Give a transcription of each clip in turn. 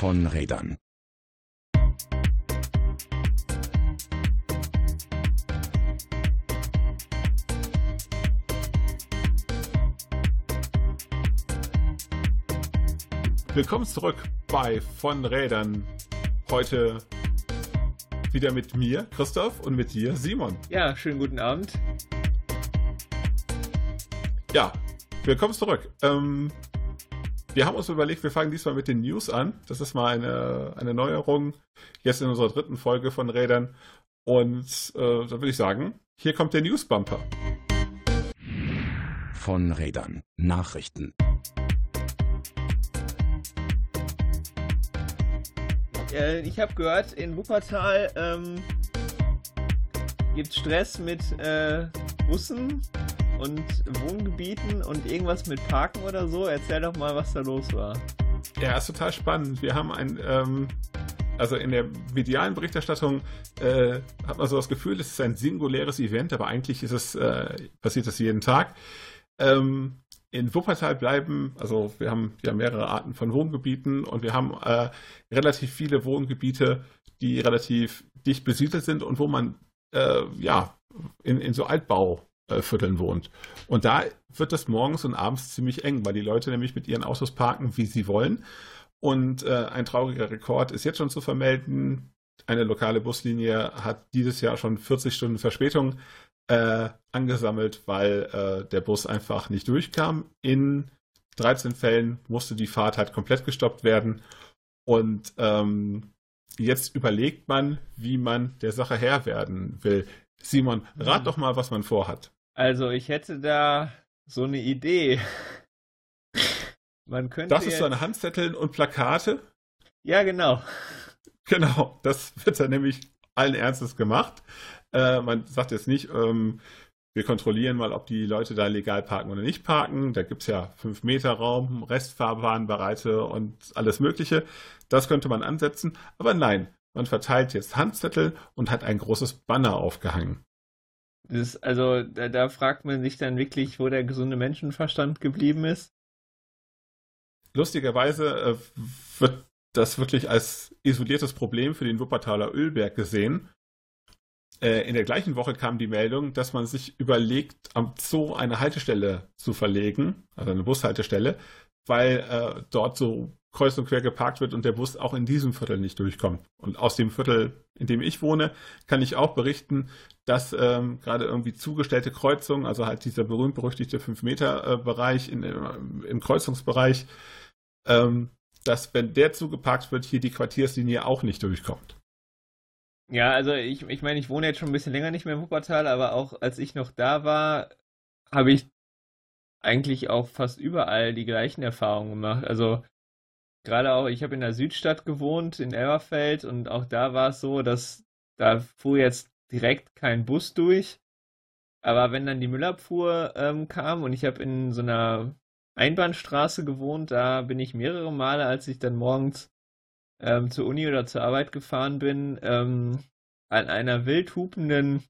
von Rädern. Willkommen zurück bei Von Rädern. Heute wieder mit mir, Christoph, und mit dir, Simon. Ja, schönen guten Abend. Ja, willkommen zurück. Ähm, wir haben uns überlegt, wir fangen diesmal mit den News an. Das ist mal eine, eine Neuerung jetzt in unserer dritten Folge von Rädern. Und äh, da würde ich sagen, hier kommt der News Bumper. Von Rädern. Nachrichten. Äh, ich habe gehört, in Wuppertal ähm, gibt Stress mit äh, Bussen und Wohngebieten und irgendwas mit Parken oder so. Erzähl doch mal, was da los war. Ja, ist total spannend. Wir haben ein, ähm, also in der medialen Berichterstattung äh, hat man so das Gefühl, es ist ein singuläres Event, aber eigentlich ist es, äh, passiert das jeden Tag. Ähm, in Wuppertal bleiben, also wir haben ja mehrere Arten von Wohngebieten und wir haben äh, relativ viele Wohngebiete, die relativ dicht besiedelt sind und wo man äh, ja in, in so Altbauvierteln wohnt. Und da wird es morgens und abends ziemlich eng, weil die Leute nämlich mit ihren Autos parken, wie sie wollen. Und äh, ein trauriger Rekord ist jetzt schon zu vermelden. Eine lokale Buslinie hat dieses Jahr schon 40 Stunden Verspätung äh, angesammelt, weil äh, der Bus einfach nicht durchkam. In 13 Fällen musste die Fahrt halt komplett gestoppt werden. Und ähm, jetzt überlegt man, wie man der Sache Herr werden will. Simon, rat mhm. doch mal, was man vorhat. Also ich hätte da so eine Idee. Man könnte. Das ist so eine Handzetteln und Plakate? Ja, genau. Genau, das wird dann nämlich allen Ernstes gemacht. Äh, man sagt jetzt nicht, ähm, wir kontrollieren mal, ob die Leute da legal parken oder nicht parken. Da gibt es ja 5 Meter Raum, Restfahrbahnbereite und alles Mögliche. Das könnte man ansetzen. Aber nein, man verteilt jetzt Handzettel und hat ein großes Banner aufgehangen. Das, also da, da, fragt man sich dann wirklich, wo der gesunde Menschenverstand geblieben ist. Lustigerweise äh, wird das wirklich als isoliertes Problem für den Wuppertaler Ölberg gesehen. Äh, in der gleichen Woche kam die Meldung, dass man sich überlegt, am Zoo eine Haltestelle zu verlegen, also eine Bushaltestelle, weil äh, dort so kreuz und quer geparkt wird und der Bus auch in diesem Viertel nicht durchkommt. Und aus dem Viertel, in dem ich wohne, kann ich auch berichten, dass ähm, gerade irgendwie zugestellte Kreuzungen, also halt dieser berühmt-berüchtigte 5-Meter-Bereich äh, im Kreuzungsbereich, ähm, dass wenn der zugeparkt wird, hier die Quartierslinie auch nicht durchkommt. Ja, also ich, ich meine, ich wohne jetzt schon ein bisschen länger nicht mehr in Wuppertal, aber auch als ich noch da war, habe ich eigentlich auch fast überall die gleichen Erfahrungen gemacht. Also gerade auch, ich habe in der Südstadt gewohnt, in Elberfeld, und auch da war es so, dass da fuhr jetzt direkt kein Bus durch. Aber wenn dann die Müllabfuhr ähm, kam und ich habe in so einer Einbahnstraße gewohnt, da bin ich mehrere Male, als ich dann morgens ähm, zur Uni oder zur Arbeit gefahren bin, ähm, an einer wild hupenden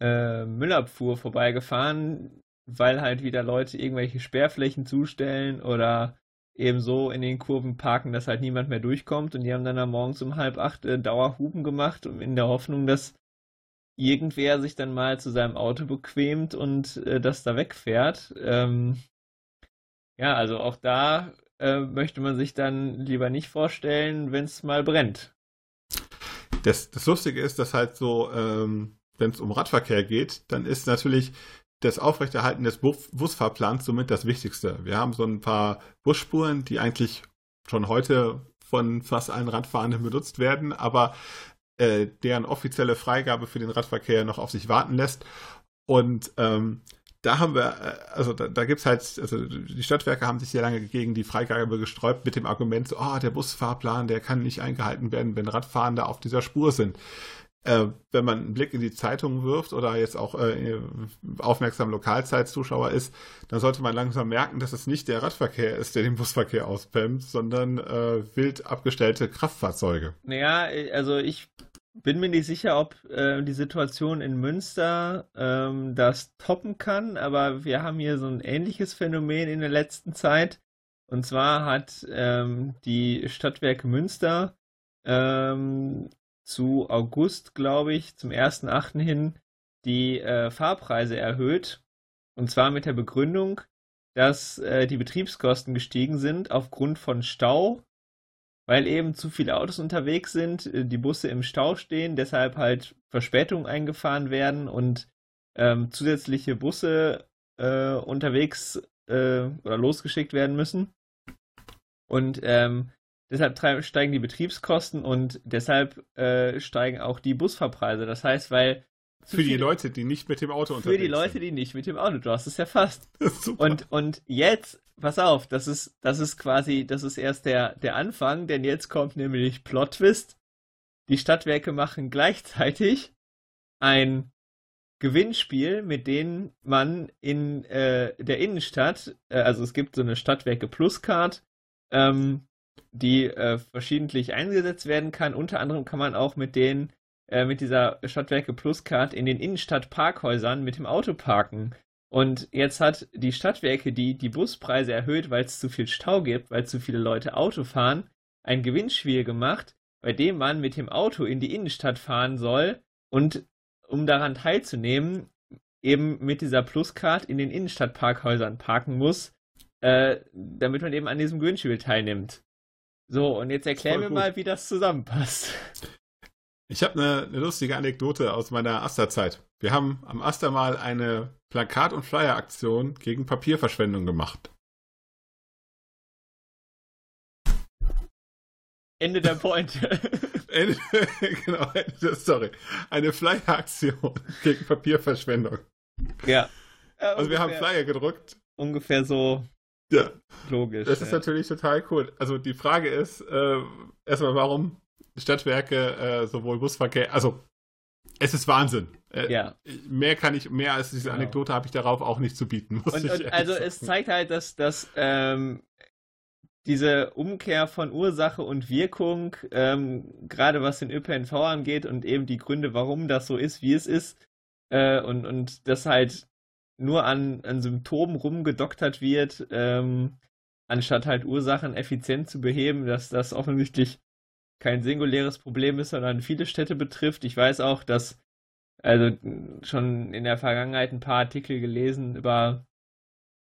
äh, Müllabfuhr vorbeigefahren, weil halt wieder Leute irgendwelche Sperrflächen zustellen oder eben so in den Kurven parken, dass halt niemand mehr durchkommt. Und die haben dann am morgens um halb acht äh, Dauerhupen gemacht, in der Hoffnung, dass irgendwer sich dann mal zu seinem Auto bequemt und äh, das da wegfährt. Ähm, ja, also auch da äh, möchte man sich dann lieber nicht vorstellen, wenn es mal brennt. Das, das Lustige ist, dass halt so, ähm, wenn es um Radverkehr geht, dann ist natürlich das Aufrechterhalten des Busfahrplans somit das Wichtigste. Wir haben so ein paar Busspuren, die eigentlich schon heute von fast allen Radfahrenden benutzt werden, aber äh, deren offizielle Freigabe für den Radverkehr noch auf sich warten lässt. Und ähm, da haben wir, äh, also da, da gibt es halt, also die Stadtwerke haben sich sehr lange gegen die Freigabe gesträubt mit dem Argument, so, oh, der Busfahrplan, der kann nicht eingehalten werden, wenn Radfahrende auf dieser Spur sind. Äh, wenn man einen Blick in die Zeitung wirft oder jetzt auch äh, aufmerksam Lokalzeitzuschauer ist, dann sollte man langsam merken, dass es nicht der Radverkehr ist, der den Busverkehr auspemmt, sondern äh, wild abgestellte Kraftfahrzeuge. Naja, also ich bin mir nicht sicher, ob äh, die Situation in Münster ähm, das toppen kann, aber wir haben hier so ein ähnliches Phänomen in der letzten Zeit. Und zwar hat ähm, die Stadtwerke Münster ähm, zu August, glaube ich, zum 1.8. hin die äh, Fahrpreise erhöht. Und zwar mit der Begründung, dass äh, die Betriebskosten gestiegen sind aufgrund von Stau, weil eben zu viele Autos unterwegs sind, äh, die Busse im Stau stehen, deshalb halt Verspätungen eingefahren werden und ähm, zusätzliche Busse äh, unterwegs äh, oder losgeschickt werden müssen. Und ähm, deshalb steigen die Betriebskosten und deshalb äh, steigen auch die Busfahrpreise. Das heißt, weil für die Leute, die nicht mit dem Auto unterwegs sind. Für die Leute, sind. die nicht mit dem Auto, du hast es ja fast. Super. Und, und jetzt, pass auf, das ist, das ist quasi, das ist erst der, der Anfang, denn jetzt kommt nämlich Plot Twist. Die Stadtwerke machen gleichzeitig ein Gewinnspiel, mit dem man in äh, der Innenstadt, äh, also es gibt so eine Stadtwerke Plus Card, ähm, die äh, verschiedentlich eingesetzt werden kann. Unter anderem kann man auch mit den äh, mit dieser Stadtwerke Plus Card in den Innenstadtparkhäusern mit dem Auto parken. Und jetzt hat die Stadtwerke, die die Buspreise erhöht, weil es zu viel Stau gibt, weil zu viele Leute Auto fahren, ein Gewinnspiel gemacht, bei dem man mit dem Auto in die Innenstadt fahren soll und um daran teilzunehmen, eben mit dieser Pluscard in den Innenstadtparkhäusern parken muss, äh, damit man eben an diesem Gewinnspiel teilnimmt. So, und jetzt erklär mir mal, wie das zusammenpasst. Ich habe eine, eine, lustige Anekdote aus meiner Aster-Zeit. Wir haben am Aster mal eine Plakat- und Flyer-Aktion gegen Papierverschwendung gemacht. Ende der Point. Ende, genau, Ende der Story. Eine Flyer-Aktion gegen Papierverschwendung. Ja. also wir haben Flyer gedruckt. Ungefähr so ja. logisch. Das ist natürlich total cool. Also die Frage ist äh, erstmal, warum Stadtwerke, äh, sowohl Busverkehr, also es ist Wahnsinn. Äh, ja. Mehr kann ich, mehr als diese genau. Anekdote habe ich darauf auch nicht zu bieten. Und, und also sagen. es zeigt halt, dass, dass ähm, diese Umkehr von Ursache und Wirkung, ähm, gerade was den ÖPNV angeht und eben die Gründe, warum das so ist, wie es ist, äh, und, und das halt nur an, an Symptomen rumgedoktert wird, ähm, anstatt halt Ursachen effizient zu beheben, dass das offensichtlich kein singuläres Problem ist, sondern viele Städte betrifft. Ich weiß auch, dass also schon in der Vergangenheit ein paar Artikel gelesen über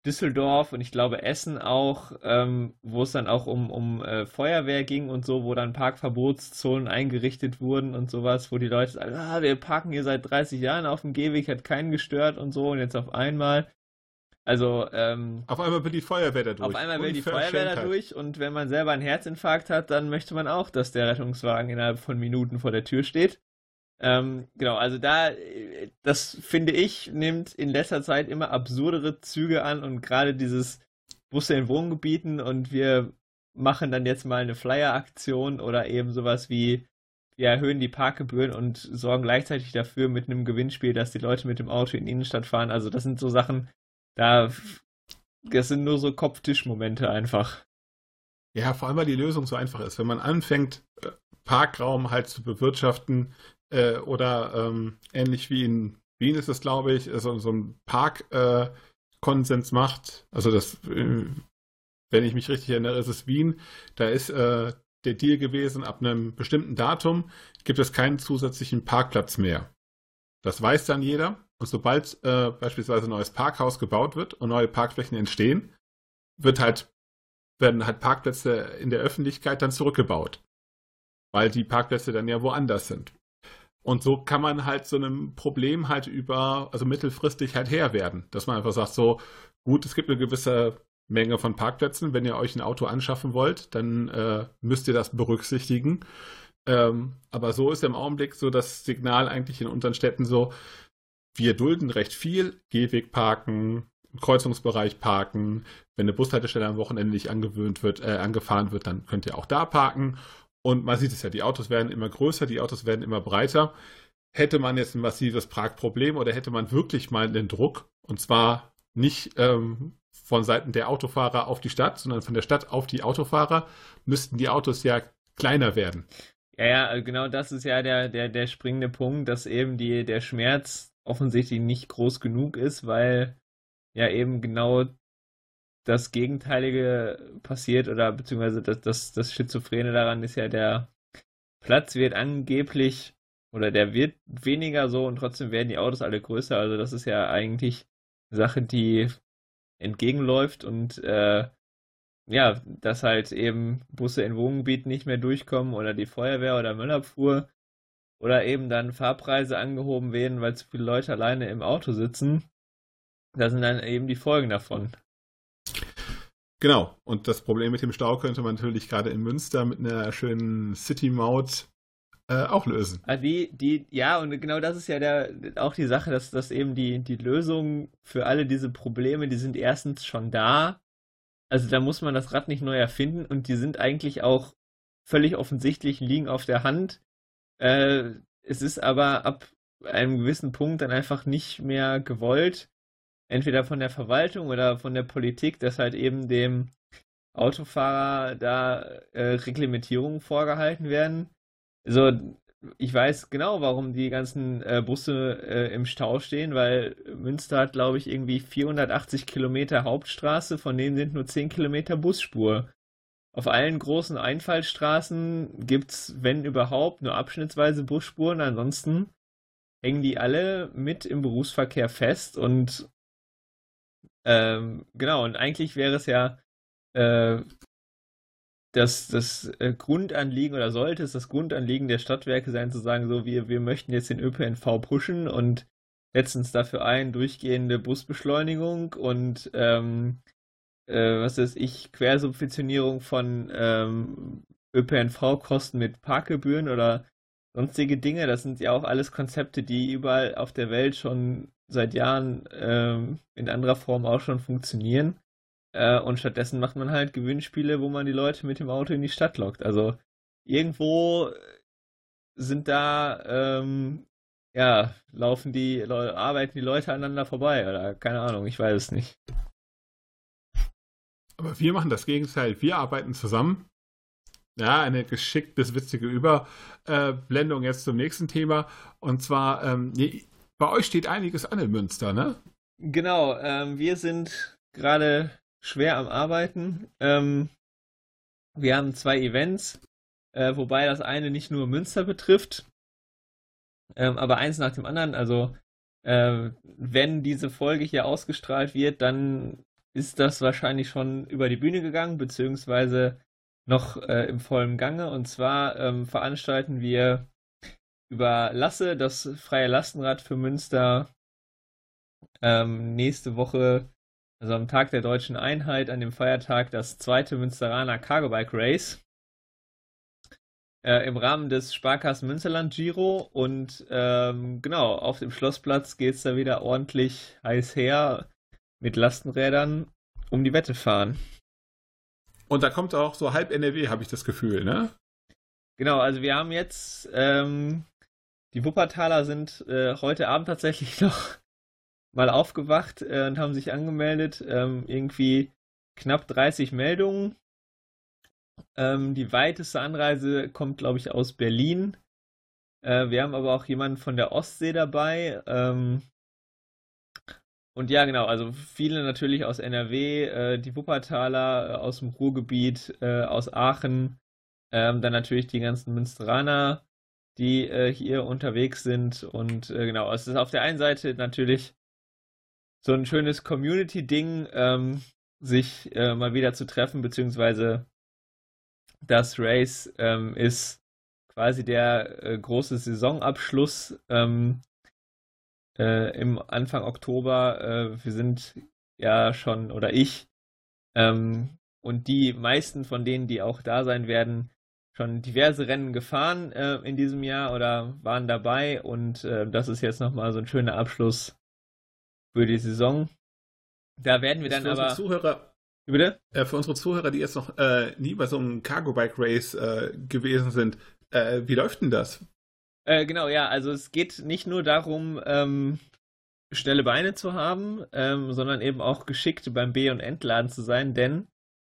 Düsseldorf und ich glaube Essen auch, ähm, wo es dann auch um, um äh, Feuerwehr ging und so, wo dann Parkverbotszonen eingerichtet wurden und sowas, wo die Leute sagen, ah, wir parken hier seit 30 Jahren auf dem Gehweg, hat keinen gestört und so und jetzt auf einmal also, ähm, Auf einmal will die Feuerwehr da durch. Auf einmal will die Feuerwehr da durch und wenn man selber einen Herzinfarkt hat, dann möchte man auch, dass der Rettungswagen innerhalb von Minuten vor der Tür steht. Ähm, genau, also da, das finde ich, nimmt in letzter Zeit immer absurdere Züge an und gerade dieses Busse in Wohngebieten und wir machen dann jetzt mal eine Flyer-Aktion oder eben sowas wie wir erhöhen die Parkgebühren und sorgen gleichzeitig dafür mit einem Gewinnspiel, dass die Leute mit dem Auto in die Innenstadt fahren. Also das sind so Sachen, da, das sind nur so Kopftischmomente einfach. Ja, vor allem, weil die Lösung so einfach ist. Wenn man anfängt, äh, Parkraum halt zu bewirtschaften äh, oder ähm, ähnlich wie in Wien ist es, glaube ich, so, so ein Parkkonsens äh, macht. Also das, äh, wenn ich mich richtig erinnere, ist es Wien. Da ist äh, der Deal gewesen, ab einem bestimmten Datum gibt es keinen zusätzlichen Parkplatz mehr. Das weiß dann jeder. Und sobald äh, beispielsweise ein neues Parkhaus gebaut wird und neue Parkflächen entstehen, wird halt, werden halt Parkplätze in der Öffentlichkeit dann zurückgebaut. Weil die Parkplätze dann ja woanders sind. Und so kann man halt so einem Problem halt über, also mittelfristig halt Herr werden. Dass man einfach sagt, so, gut, es gibt eine gewisse Menge von Parkplätzen. Wenn ihr euch ein Auto anschaffen wollt, dann äh, müsst ihr das berücksichtigen. Ähm, aber so ist im Augenblick so das Signal eigentlich in unseren Städten so, wir dulden recht viel, Gehweg parken, Kreuzungsbereich parken. Wenn eine Bushaltestelle am Wochenende nicht angewöhnt wird, äh, angefahren wird, dann könnt ihr auch da parken. Und man sieht es ja, die Autos werden immer größer, die Autos werden immer breiter. Hätte man jetzt ein massives Parkproblem oder hätte man wirklich mal den Druck, und zwar nicht ähm, von Seiten der Autofahrer auf die Stadt, sondern von der Stadt auf die Autofahrer, müssten die Autos ja kleiner werden. Ja, ja, genau das ist ja der, der, der springende Punkt, dass eben die, der Schmerz offensichtlich nicht groß genug ist, weil ja eben genau das Gegenteilige passiert oder beziehungsweise das, das, das Schizophrene daran ist ja, der Platz wird angeblich oder der wird weniger so und trotzdem werden die Autos alle größer. Also das ist ja eigentlich eine Sache, die entgegenläuft und äh, ja, dass halt eben Busse in Wohngebieten nicht mehr durchkommen oder die Feuerwehr oder Müllabfuhr oder eben dann Fahrpreise angehoben werden, weil zu viele Leute alleine im Auto sitzen. Das sind dann eben die Folgen davon. Genau. Und das Problem mit dem Stau könnte man natürlich gerade in Münster mit einer schönen City-Maut äh, auch lösen. Ah, die, die, ja, und genau das ist ja der, auch die Sache, dass, dass eben die, die Lösung für alle diese Probleme, die sind erstens schon da. Also da muss man das Rad nicht neu erfinden und die sind eigentlich auch völlig offensichtlich, liegen auf der Hand. Äh, es ist aber ab einem gewissen Punkt dann einfach nicht mehr gewollt, entweder von der Verwaltung oder von der Politik, dass halt eben dem Autofahrer da äh, Reglementierungen vorgehalten werden. Also ich weiß genau, warum die ganzen äh, Busse äh, im Stau stehen, weil Münster hat, glaube ich, irgendwie 480 Kilometer Hauptstraße, von denen sind nur 10 Kilometer Busspur. Auf allen großen Einfallstraßen gibt es, wenn überhaupt, nur abschnittsweise Busspuren. Ansonsten hängen die alle mit im Berufsverkehr fest und ähm, genau, und eigentlich wäre es ja äh, das, das äh, Grundanliegen oder sollte es das Grundanliegen der Stadtwerke sein, zu sagen, so, wir, wir möchten jetzt den ÖPNV pushen und setzen uns dafür ein, durchgehende Busbeschleunigung und ähm, äh, was weiß ich, Quersubventionierung von ähm, ÖPNV-Kosten mit Parkgebühren oder sonstige Dinge. Das sind ja auch alles Konzepte, die überall auf der Welt schon seit Jahren ähm, in anderer Form auch schon funktionieren. Äh, und stattdessen macht man halt Gewinnspiele, wo man die Leute mit dem Auto in die Stadt lockt. Also irgendwo sind da, ähm, ja, laufen die, arbeiten die Leute aneinander vorbei oder keine Ahnung, ich weiß es nicht. Aber wir machen das Gegenteil. Wir arbeiten zusammen. Ja, eine geschickt bis witzige Überblendung jetzt zum nächsten Thema. Und zwar, ähm, bei euch steht einiges an in Münster, ne? Genau, ähm, wir sind gerade schwer am Arbeiten. Ähm, wir haben zwei Events, äh, wobei das eine nicht nur Münster betrifft, ähm, aber eins nach dem anderen. Also, äh, wenn diese Folge hier ausgestrahlt wird, dann ist das wahrscheinlich schon über die Bühne gegangen, beziehungsweise noch äh, im vollen Gange. Und zwar ähm, veranstalten wir über Lasse, das freie Lastenrad für Münster, ähm, nächste Woche, also am Tag der deutschen Einheit, an dem Feiertag, das zweite Münsteraner Cargo Bike Race. Äh, Im Rahmen des Sparkassen Münsterland Giro und ähm, genau, auf dem Schlossplatz geht es da wieder ordentlich heiß her mit Lastenrädern um die Wette fahren. Und da kommt auch so halb NRW, habe ich das Gefühl, ne? Genau, also wir haben jetzt, ähm, die Wuppertaler sind äh, heute Abend tatsächlich noch mal aufgewacht äh, und haben sich angemeldet. Ähm, irgendwie knapp 30 Meldungen. Ähm, die weiteste Anreise kommt, glaube ich, aus Berlin. Äh, wir haben aber auch jemanden von der Ostsee dabei. Ähm, und ja, genau, also viele natürlich aus NRW, äh, die Wuppertaler, äh, aus dem Ruhrgebiet, äh, aus Aachen, ähm, dann natürlich die ganzen Münsteraner, die äh, hier unterwegs sind. Und äh, genau, es ist auf der einen Seite natürlich so ein schönes Community-Ding, ähm, sich äh, mal wieder zu treffen, beziehungsweise das Race ähm, ist quasi der große Saisonabschluss ähm, äh, im Anfang Oktober. Äh, wir sind ja schon, oder ich, ähm, und die meisten von denen, die auch da sein werden, schon diverse Rennen gefahren äh, in diesem Jahr oder waren dabei und äh, das ist jetzt nochmal so ein schöner Abschluss für die Saison. Da werden wir dann aber. Zuhörer, Bitte? Äh, für unsere Zuhörer, die jetzt noch äh, nie bei so einem Cargo Bike Race äh, gewesen sind, äh, wie läuft denn das? Genau, ja, also es geht nicht nur darum, ähm, schnelle Beine zu haben, ähm, sondern eben auch geschickt beim B- und Entladen zu sein, denn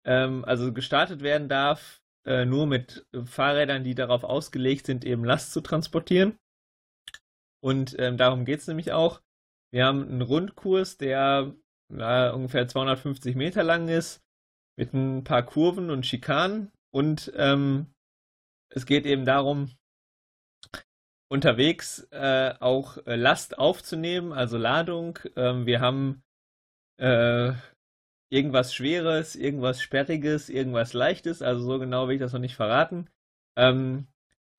ähm, also gestartet werden darf äh, nur mit Fahrrädern, die darauf ausgelegt sind, eben Last zu transportieren. Und ähm, darum geht es nämlich auch. Wir haben einen Rundkurs, der äh, ungefähr 250 Meter lang ist, mit ein paar Kurven und Schikanen. Und ähm, es geht eben darum, unterwegs äh, auch äh, Last aufzunehmen, also Ladung. Ähm, wir haben äh, irgendwas Schweres, irgendwas Sperriges, irgendwas Leichtes, also so genau will ich das noch nicht verraten. Ähm,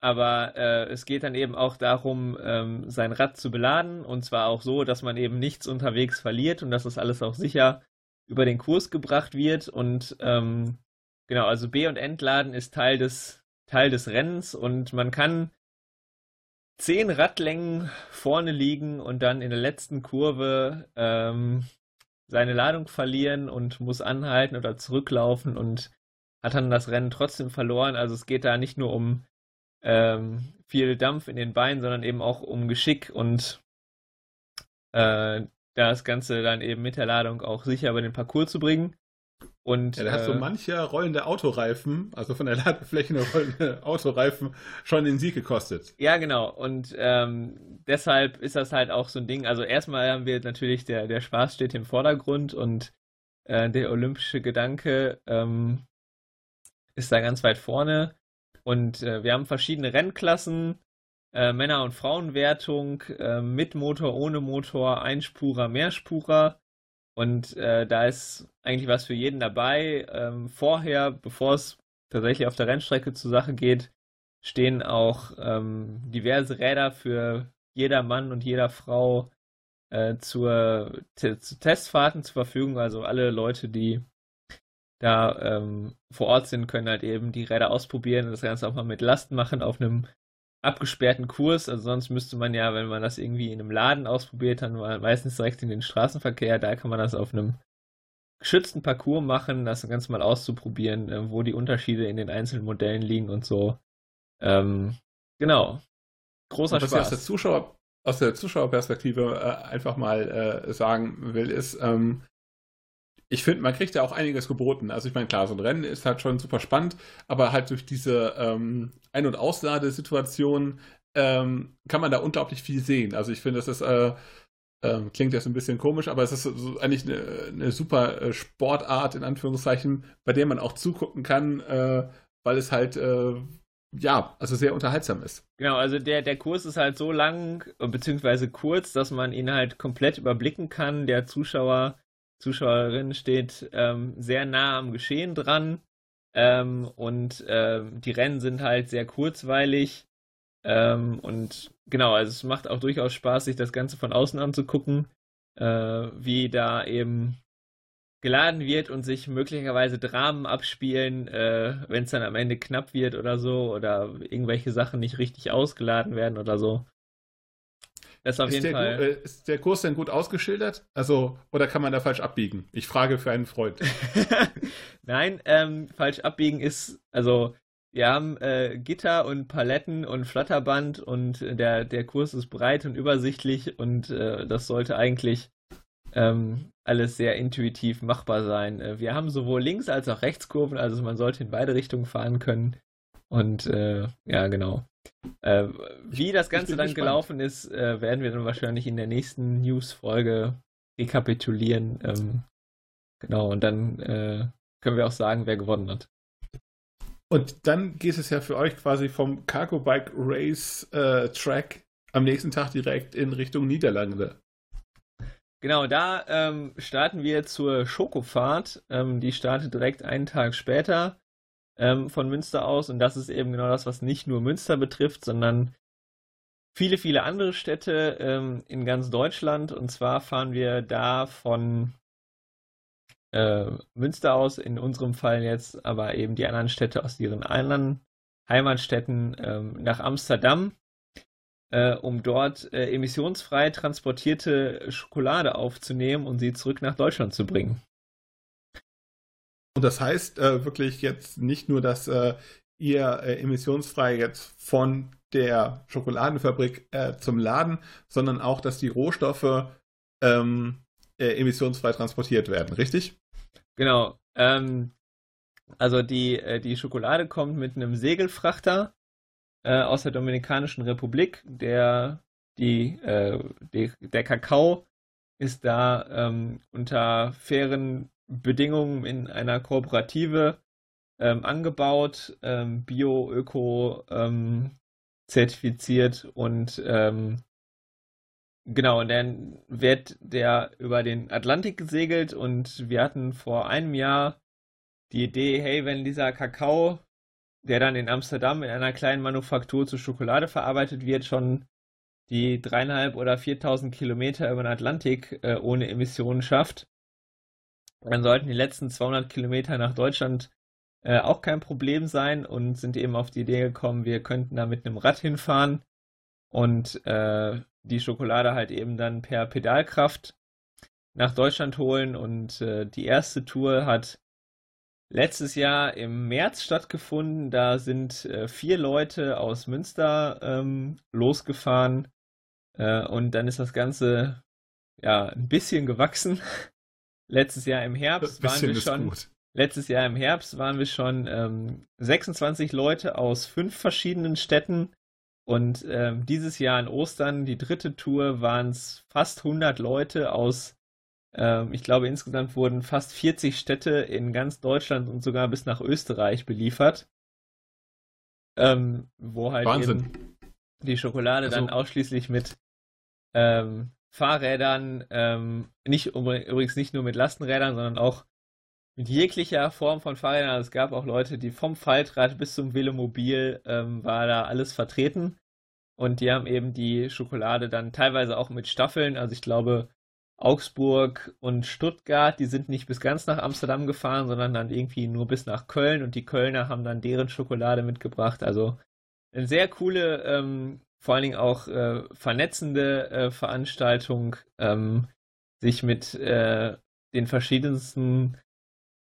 aber äh, es geht dann eben auch darum, ähm, sein Rad zu beladen und zwar auch so, dass man eben nichts unterwegs verliert und dass das alles auch sicher über den Kurs gebracht wird. Und ähm, genau, also B- und Entladen ist Teil des, Teil des Rennens und man kann zehn Radlängen vorne liegen und dann in der letzten Kurve ähm, seine Ladung verlieren und muss anhalten oder zurücklaufen und hat dann das Rennen trotzdem verloren. Also es geht da nicht nur um ähm, viel Dampf in den Beinen, sondern eben auch um Geschick und äh, das Ganze dann eben mit der Ladung auch sicher über den Parcours zu bringen. Und, ja, da hat so äh, mancher rollende Autoreifen, also von der Ladefläche eine rollende Autoreifen, schon den Sieg gekostet. Ja, genau. Und ähm, deshalb ist das halt auch so ein Ding. Also erstmal haben wir natürlich, der, der Spaß steht im Vordergrund und äh, der olympische Gedanke ähm, ist da ganz weit vorne. Und äh, wir haben verschiedene Rennklassen, äh, Männer- und Frauenwertung, äh, mit Motor, ohne Motor, Einspurer, Mehrspurer. Und äh, da ist eigentlich was für jeden dabei. Ähm, vorher, bevor es tatsächlich auf der Rennstrecke zur Sache geht, stehen auch ähm, diverse Räder für jeder Mann und jeder Frau äh, zur, zu Testfahrten zur Verfügung. Also alle Leute, die da ähm, vor Ort sind, können halt eben die Räder ausprobieren und das Ganze auch mal mit Last machen auf einem abgesperrten Kurs. Also sonst müsste man ja, wenn man das irgendwie in einem Laden ausprobiert, dann meistens direkt in den Straßenverkehr. Da kann man das auf einem geschützten Parcours machen, das Ganze mal auszuprobieren, äh, wo die Unterschiede in den einzelnen Modellen liegen und so. Ähm, genau. Großer Und was ich aus Spaß. der, Zuschauer, aus der Zuschauerperspektive äh, einfach mal äh, sagen will, ist, ähm, ich finde, man kriegt ja auch einiges geboten. Also ich meine, klar, so ein Rennen ist halt schon super spannend, aber halt durch diese ähm, Ein- und Ausladesituation ähm, kann man da unglaublich viel sehen. Also ich finde, das ist, äh, ähm, klingt jetzt ein bisschen komisch, aber es ist so eigentlich eine, eine super äh, Sportart, in Anführungszeichen, bei der man auch zugucken kann, äh, weil es halt, äh, ja, also sehr unterhaltsam ist. Genau, also der, der Kurs ist halt so lang, äh, beziehungsweise kurz, dass man ihn halt komplett überblicken kann. Der Zuschauer, Zuschauerin steht ähm, sehr nah am Geschehen dran. Ähm, und ähm, die Rennen sind halt sehr kurzweilig. Ähm, und genau, also es macht auch durchaus Spaß, sich das Ganze von außen anzugucken, äh, wie da eben geladen wird und sich möglicherweise Dramen abspielen, äh, wenn es dann am Ende knapp wird oder so, oder irgendwelche Sachen nicht richtig ausgeladen werden oder so. Ist auf Ist jeden der, Fall. äh, ist der Kurs denn gut ausgeschildert? Also, oder kann man da falsch abbiegen? Ich frage für einen Freund. Nein, ähm, falsch abbiegen ist, also wir haben äh, Gitter und Paletten und Flatterband und der, der Kurs ist breit und übersichtlich und äh, das sollte eigentlich ähm, alles sehr intuitiv machbar sein. Äh, wir haben sowohl Links- als auch Rechtskurven, also man sollte in beide Richtungen fahren können. Und äh, ja, genau. Äh, wie das Ganze dann gespannt. gelaufen ist, äh, werden wir dann wahrscheinlich in der nächsten News-Folge rekapitulieren. Ähm, genau, und dann äh, können wir auch sagen, wer gewonnen hat. Und dann geht es ja für euch quasi vom Cargo Bike Race äh, Track am nächsten Tag direkt in Richtung Niederlande. Genau, da ähm, starten wir zur Schokofahrt. Ähm, die startet direkt einen Tag später ähm, von Münster aus. Und das ist eben genau das, was nicht nur Münster betrifft, sondern viele, viele andere Städte ähm, in ganz Deutschland. Und zwar fahren wir da von äh, Münster aus, in unserem Fall jetzt, aber eben die anderen Städte aus ihren anderen Heimatstädten ähm, nach Amsterdam äh, um dort äh, emissionsfrei transportierte Schokolade aufzunehmen und sie zurück nach Deutschland zu bringen. Und das heißt äh, wirklich jetzt nicht nur, dass äh, ihr äh, emissionsfrei jetzt von der Schokoladenfabrik äh, zum Laden, sondern auch, dass die Rohstoffe ähm, äh, emissionsfrei transportiert werden, richtig? Genau. Ähm, also die, äh, die Schokolade kommt mit einem Segelfrachter aus der Dominikanischen Republik, der die, die der Kakao ist da ähm, unter fairen Bedingungen in einer Kooperative ähm, angebaut, ähm, Bio, Öko ähm, zertifiziert und ähm, genau, und dann wird der über den Atlantik gesegelt und wir hatten vor einem Jahr die Idee, hey, wenn dieser Kakao, der dann in Amsterdam in einer kleinen Manufaktur zu Schokolade verarbeitet wird, schon die dreieinhalb oder 4000 Kilometer über den Atlantik äh, ohne Emissionen schafft, dann sollten die letzten 200 Kilometer nach Deutschland äh, auch kein Problem sein und sind eben auf die Idee gekommen, wir könnten da mit einem Rad hinfahren und äh, die Schokolade halt eben dann per Pedalkraft nach Deutschland holen. Und äh, die erste Tour hat letztes Jahr im März stattgefunden. Da sind äh, vier Leute aus Münster ähm, losgefahren. Äh, und dann ist das Ganze ja ein bisschen gewachsen. Letztes Jahr im Herbst waren wir schon. Letztes Jahr im Herbst waren wir schon ähm, 26 Leute aus fünf verschiedenen Städten und ähm, dieses Jahr an Ostern, die dritte Tour, waren es fast 100 Leute aus, ähm, ich glaube insgesamt wurden fast 40 Städte in ganz Deutschland und sogar bis nach Österreich beliefert. Ähm, wo halt Wahnsinn. die Schokolade also, dann ausschließlich mit ähm, Fahrrädern, ähm, nicht übrigens nicht nur mit Lastenrädern, sondern auch mit jeglicher Form von Fahrrädern. Also es gab auch Leute, die vom Faltrad bis zum Velomobil ähm, war da alles vertreten. Und die haben eben die Schokolade dann teilweise auch mit Staffeln. Also ich glaube, Augsburg und Stuttgart, die sind nicht bis ganz nach Amsterdam gefahren, sondern dann irgendwie nur bis nach Köln und die Kölner haben dann deren Schokolade mitgebracht. Also eine sehr coole, ähm, vor allen Dingen auch äh, vernetzende äh, Veranstaltung, ähm, sich mit äh, den verschiedensten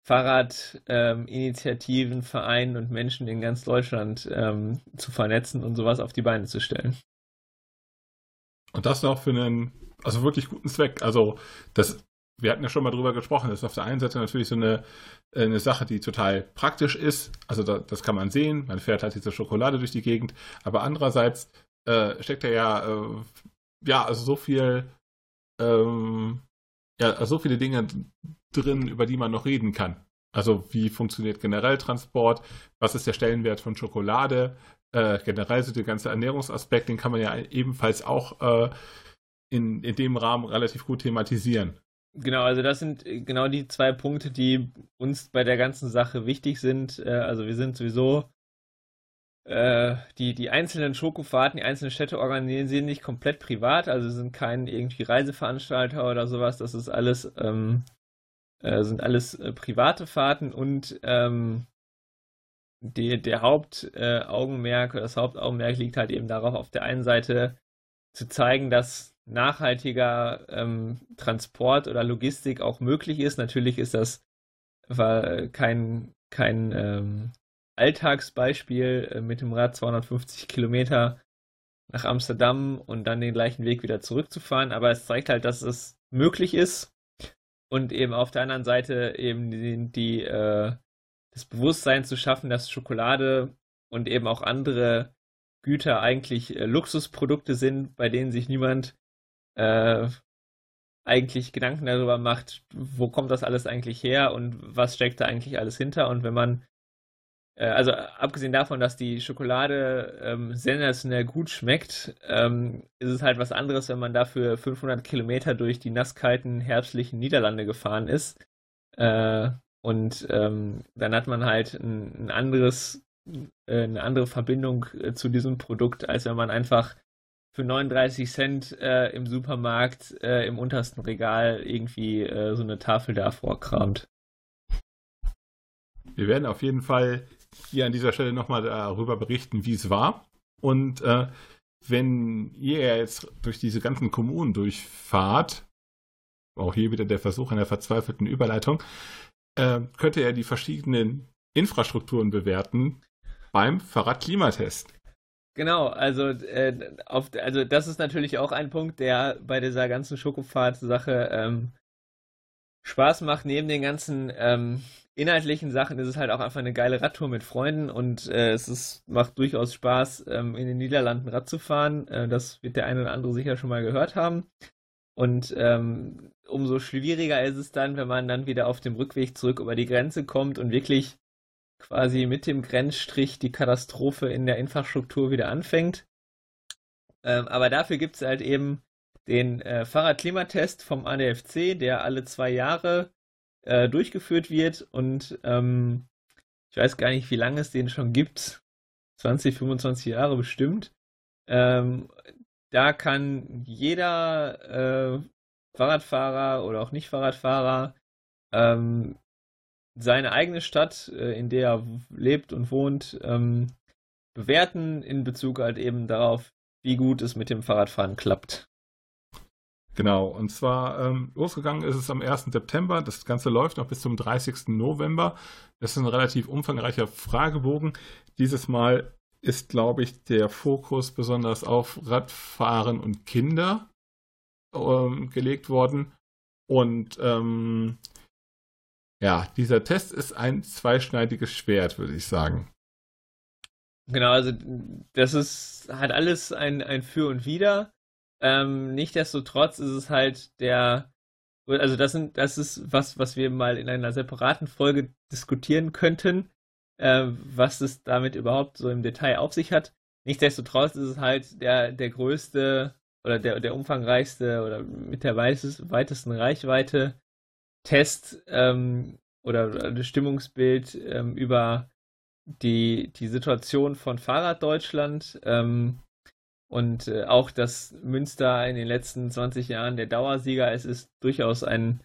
Fahrradinitiativen, ähm, Vereinen und Menschen in ganz Deutschland ähm, zu vernetzen und sowas auf die Beine zu stellen. Und das noch für einen, also wirklich guten Zweck. Also das, wir hatten ja schon mal drüber gesprochen, das ist auf der einen Seite natürlich so eine, eine Sache, die total praktisch ist. Also da, das kann man sehen, man fährt halt diese Schokolade durch die Gegend, aber andererseits äh, steckt da ja, äh, ja, also so viel, ähm, ja, also so viele Dinge drin, über die man noch reden kann. Also wie funktioniert generell Transport, was ist der Stellenwert von Schokolade, äh, generell so der ganze Ernährungsaspekt, den kann man ja ebenfalls auch äh, in, in dem Rahmen relativ gut thematisieren. Genau, also das sind genau die zwei Punkte, die uns bei der ganzen Sache wichtig sind. Äh, also wir sind sowieso äh, die, die einzelnen Schokofahrten, die einzelnen Städte organisieren nicht komplett privat, also sind kein irgendwie Reiseveranstalter oder sowas. Das ist alles ähm, äh, sind alles äh, private Fahrten und ähm, die, der Hauptaugenmerk, äh, das Hauptaugenmerk liegt halt eben darauf, auf der einen Seite zu zeigen, dass nachhaltiger ähm, Transport oder Logistik auch möglich ist. Natürlich ist das kein, kein ähm, Alltagsbeispiel äh, mit dem Rad 250 Kilometer nach Amsterdam und dann den gleichen Weg wieder zurückzufahren, aber es zeigt halt, dass es möglich ist und eben auf der anderen Seite eben die, die äh, das Bewusstsein zu schaffen, dass Schokolade und eben auch andere Güter eigentlich äh, Luxusprodukte sind, bei denen sich niemand äh, eigentlich Gedanken darüber macht, wo kommt das alles eigentlich her und was steckt da eigentlich alles hinter. Und wenn man also abgesehen davon, dass die Schokolade ähm, sensationell gut schmeckt, ähm, ist es halt was anderes, wenn man dafür 500 Kilometer durch die nasskalten herbstlichen Niederlande gefahren ist. Äh, und ähm, dann hat man halt ein, ein anderes, äh, eine andere Verbindung äh, zu diesem Produkt, als wenn man einfach für 39 Cent äh, im Supermarkt äh, im untersten Regal irgendwie so eine Tafel da vorkramt. Wir werden auf jeden Fall hier an dieser Stelle nochmal darüber berichten, wie es war. Und äh, wenn ihr jetzt durch diese ganzen Kommunen durchfahrt, auch hier wieder der Versuch einer verzweifelten Überleitung, äh, könnt ihr ja die verschiedenen Infrastrukturen bewerten beim Fahrradklimatest. Genau, also, äh, auf, also das ist natürlich auch ein Punkt, der bei dieser ganzen Schokofahrt-Sache ähm, Spaß macht, neben den ganzen ähm, inhaltlichen Sachen ist es halt auch einfach eine geile Radtour mit Freunden und äh, es ist, macht durchaus Spaß, ähm, in den Niederlanden Rad zu fahren. Äh, das wird der eine oder andere sicher schon mal gehört haben. Und ähm, umso schwieriger ist es dann, wenn man dann wieder auf dem Rückweg zurück über die Grenze kommt und wirklich quasi mit dem Grenzstrich die Katastrophe in der Infrastruktur wieder anfängt. Ähm, aber dafür gibt es halt eben den äh, Fahrradklimatest vom ADFC, der alle zwei Jahre äh, durchgeführt wird und ähm, ich weiß gar nicht, wie lange es den schon gibt. 20, 25 Jahre bestimmt. Ähm, da kann jeder äh, Fahrradfahrer oder auch Nicht-Fahrradfahrer ähm, seine eigene Stadt, äh, in der er lebt und wohnt, ähm, bewerten in Bezug halt eben darauf, wie gut es mit dem Fahrradfahren klappt. Genau, und zwar ähm, losgegangen ist es am 1. September. Das Ganze läuft noch bis zum 30. November. Das ist ein relativ umfangreicher Fragebogen. Dieses Mal ist, glaube ich, der Fokus besonders auf Radfahren und Kinder ähm, gelegt worden. Und ähm, ja, dieser Test ist ein zweischneidiges Schwert, würde ich sagen. Genau, also das ist hat alles ein, ein Für und Wider. Ähm, Nichtsdestotrotz ist es halt der, also das sind, das ist was, was wir mal in einer separaten Folge diskutieren könnten, äh, was es damit überhaupt so im Detail auf sich hat. Nichtsdestotrotz ist es halt der, der größte oder der, der umfangreichste oder mit der weitesten Reichweite Test ähm, oder das Stimmungsbild ähm, über die, die Situation von Fahrraddeutschland. Ähm, und äh, auch, dass Münster in den letzten 20 Jahren der Dauersieger ist, ist durchaus ein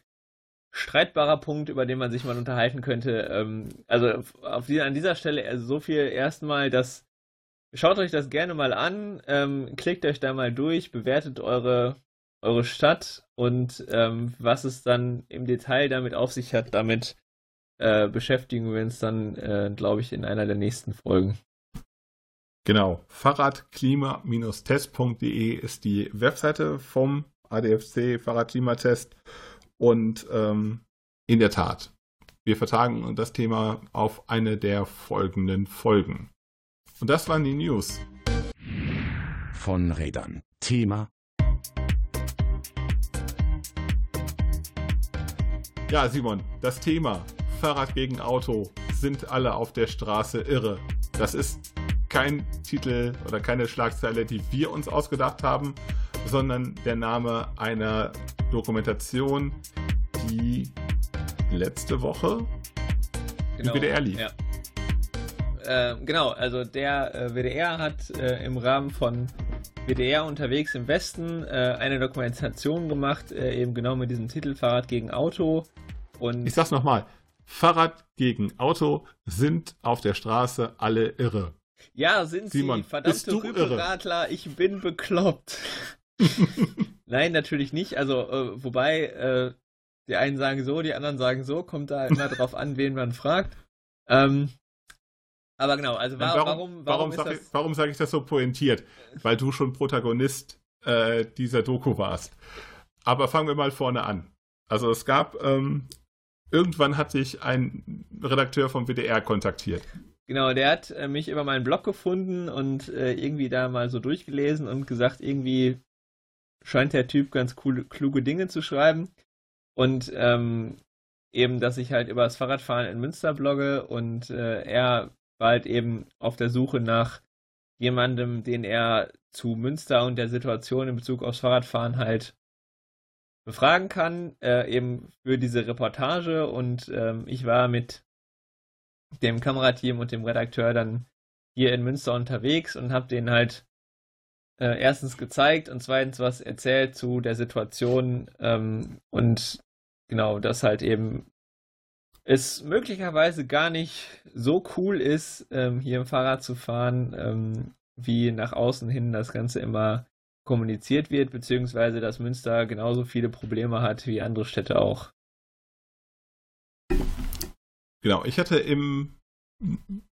streitbarer Punkt, über den man sich mal unterhalten könnte. Ähm, also auf die, an dieser Stelle also so viel erstmal, dass schaut euch das gerne mal an, ähm, klickt euch da mal durch, bewertet eure, eure Stadt und ähm, was es dann im Detail damit auf sich hat, damit äh, beschäftigen wir uns dann, äh, glaube ich, in einer der nächsten Folgen. Genau, fahrradklima-test.de ist die Webseite vom ADFC Fahrradklimatest und ähm, in der Tat, wir vertagen das Thema auf eine der folgenden Folgen. Und das waren die News. Von Rädern. Thema. Ja, Simon, das Thema Fahrrad gegen Auto sind alle auf der Straße irre. Das ist kein Titel oder keine Schlagzeile, die wir uns ausgedacht haben, sondern der Name einer Dokumentation, die letzte Woche genau, im WDR lief. Ja. Äh, genau, also der äh, WDR hat äh, im Rahmen von WDR unterwegs im Westen äh, eine Dokumentation gemacht, äh, eben genau mit diesem Titel Fahrrad gegen Auto. Und ich sag's nochmal: Fahrrad gegen Auto sind auf der Straße alle irre. Ja, sind Simon, sie. Verdammte Rüberadler, ich bin bekloppt. Nein, natürlich nicht. Also, äh, wobei, äh, die einen sagen so, die anderen sagen so, kommt da immer drauf an, wen man fragt. Ähm, aber genau, also war, warum, warum, warum, warum sage ich, sag ich, das so pointiert? Weil du schon Protagonist äh, dieser Doku warst. Aber fangen wir mal vorne an. Also es gab, ähm, irgendwann hat sich ein Redakteur vom WDR kontaktiert. Genau, der hat äh, mich über meinen Blog gefunden und äh, irgendwie da mal so durchgelesen und gesagt, irgendwie scheint der Typ ganz coole, kluge Dinge zu schreiben. Und ähm, eben, dass ich halt über das Fahrradfahren in Münster blogge und äh, er war halt eben auf der Suche nach jemandem, den er zu Münster und der Situation in Bezug aufs Fahrradfahren halt befragen kann, äh, eben für diese Reportage. Und ähm, ich war mit dem Kamerateam und dem Redakteur dann hier in Münster unterwegs und habe denen halt äh, erstens gezeigt und zweitens was erzählt zu der Situation ähm, und genau, dass halt eben es möglicherweise gar nicht so cool ist, ähm, hier im Fahrrad zu fahren, ähm, wie nach außen hin das Ganze immer kommuniziert wird, beziehungsweise dass Münster genauso viele Probleme hat wie andere Städte auch. Genau, ich hatte im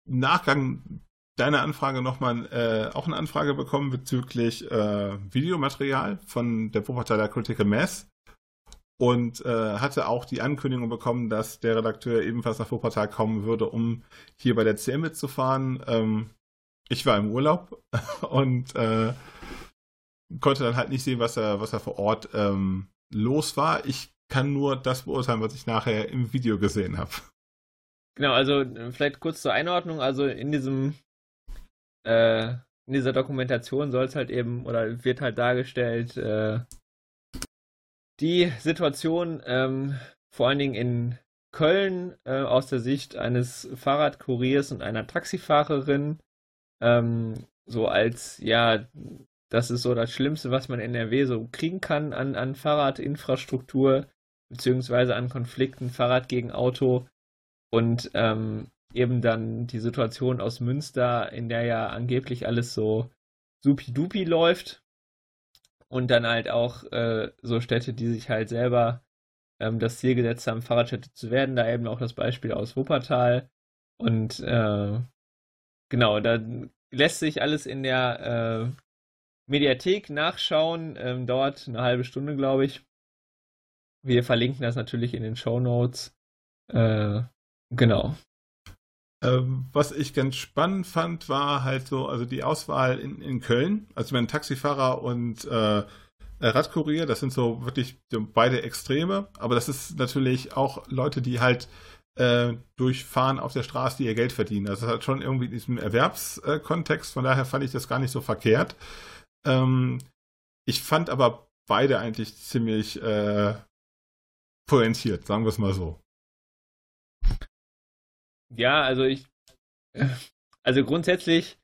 Nachgang deiner Anfrage nochmal äh, auch eine Anfrage bekommen bezüglich äh, Videomaterial von der Wuppertaler Critical Mass und äh, hatte auch die Ankündigung bekommen, dass der Redakteur ebenfalls nach Wuppertal kommen würde, um hier bei der CM mitzufahren. Ähm, ich war im Urlaub und äh, konnte dann halt nicht sehen, was da, was da vor Ort ähm, los war. Ich kann nur das beurteilen, was ich nachher im Video gesehen habe. Genau, also äh, vielleicht kurz zur Einordnung. Also in diesem äh, in dieser Dokumentation soll es halt eben oder wird halt dargestellt äh, die Situation ähm, vor allen Dingen in Köln äh, aus der Sicht eines Fahrradkuriers und einer Taxifahrerin ähm, so als ja das ist so das Schlimmste, was man in NRW so kriegen kann an, an Fahrradinfrastruktur, beziehungsweise an Konflikten, Fahrrad gegen Auto. Und ähm, eben dann die Situation aus Münster, in der ja angeblich alles so supi-dupi läuft. Und dann halt auch äh, so Städte, die sich halt selber ähm, das Ziel gesetzt haben, Fahrradstädte zu werden. Da eben auch das Beispiel aus Wuppertal. Und äh, genau, da lässt sich alles in der äh, Mediathek nachschauen. Ähm, dauert eine halbe Stunde, glaube ich. Wir verlinken das natürlich in den Show Notes. Äh, genau. Ähm, was ich ganz spannend fand, war halt so, also die Auswahl in, in Köln. Also mein Taxifahrer und äh, Radkurier, das sind so wirklich beide Extreme. Aber das ist natürlich auch Leute, die halt äh, durchfahren auf der Straße, die ihr Geld verdienen. Also das hat schon irgendwie diesen Erwerbskontext. Von daher fand ich das gar nicht so verkehrt. Ähm, ich fand aber beide eigentlich ziemlich äh, pointiert, sagen wir es mal so. Ja, also ich, also grundsätzlich,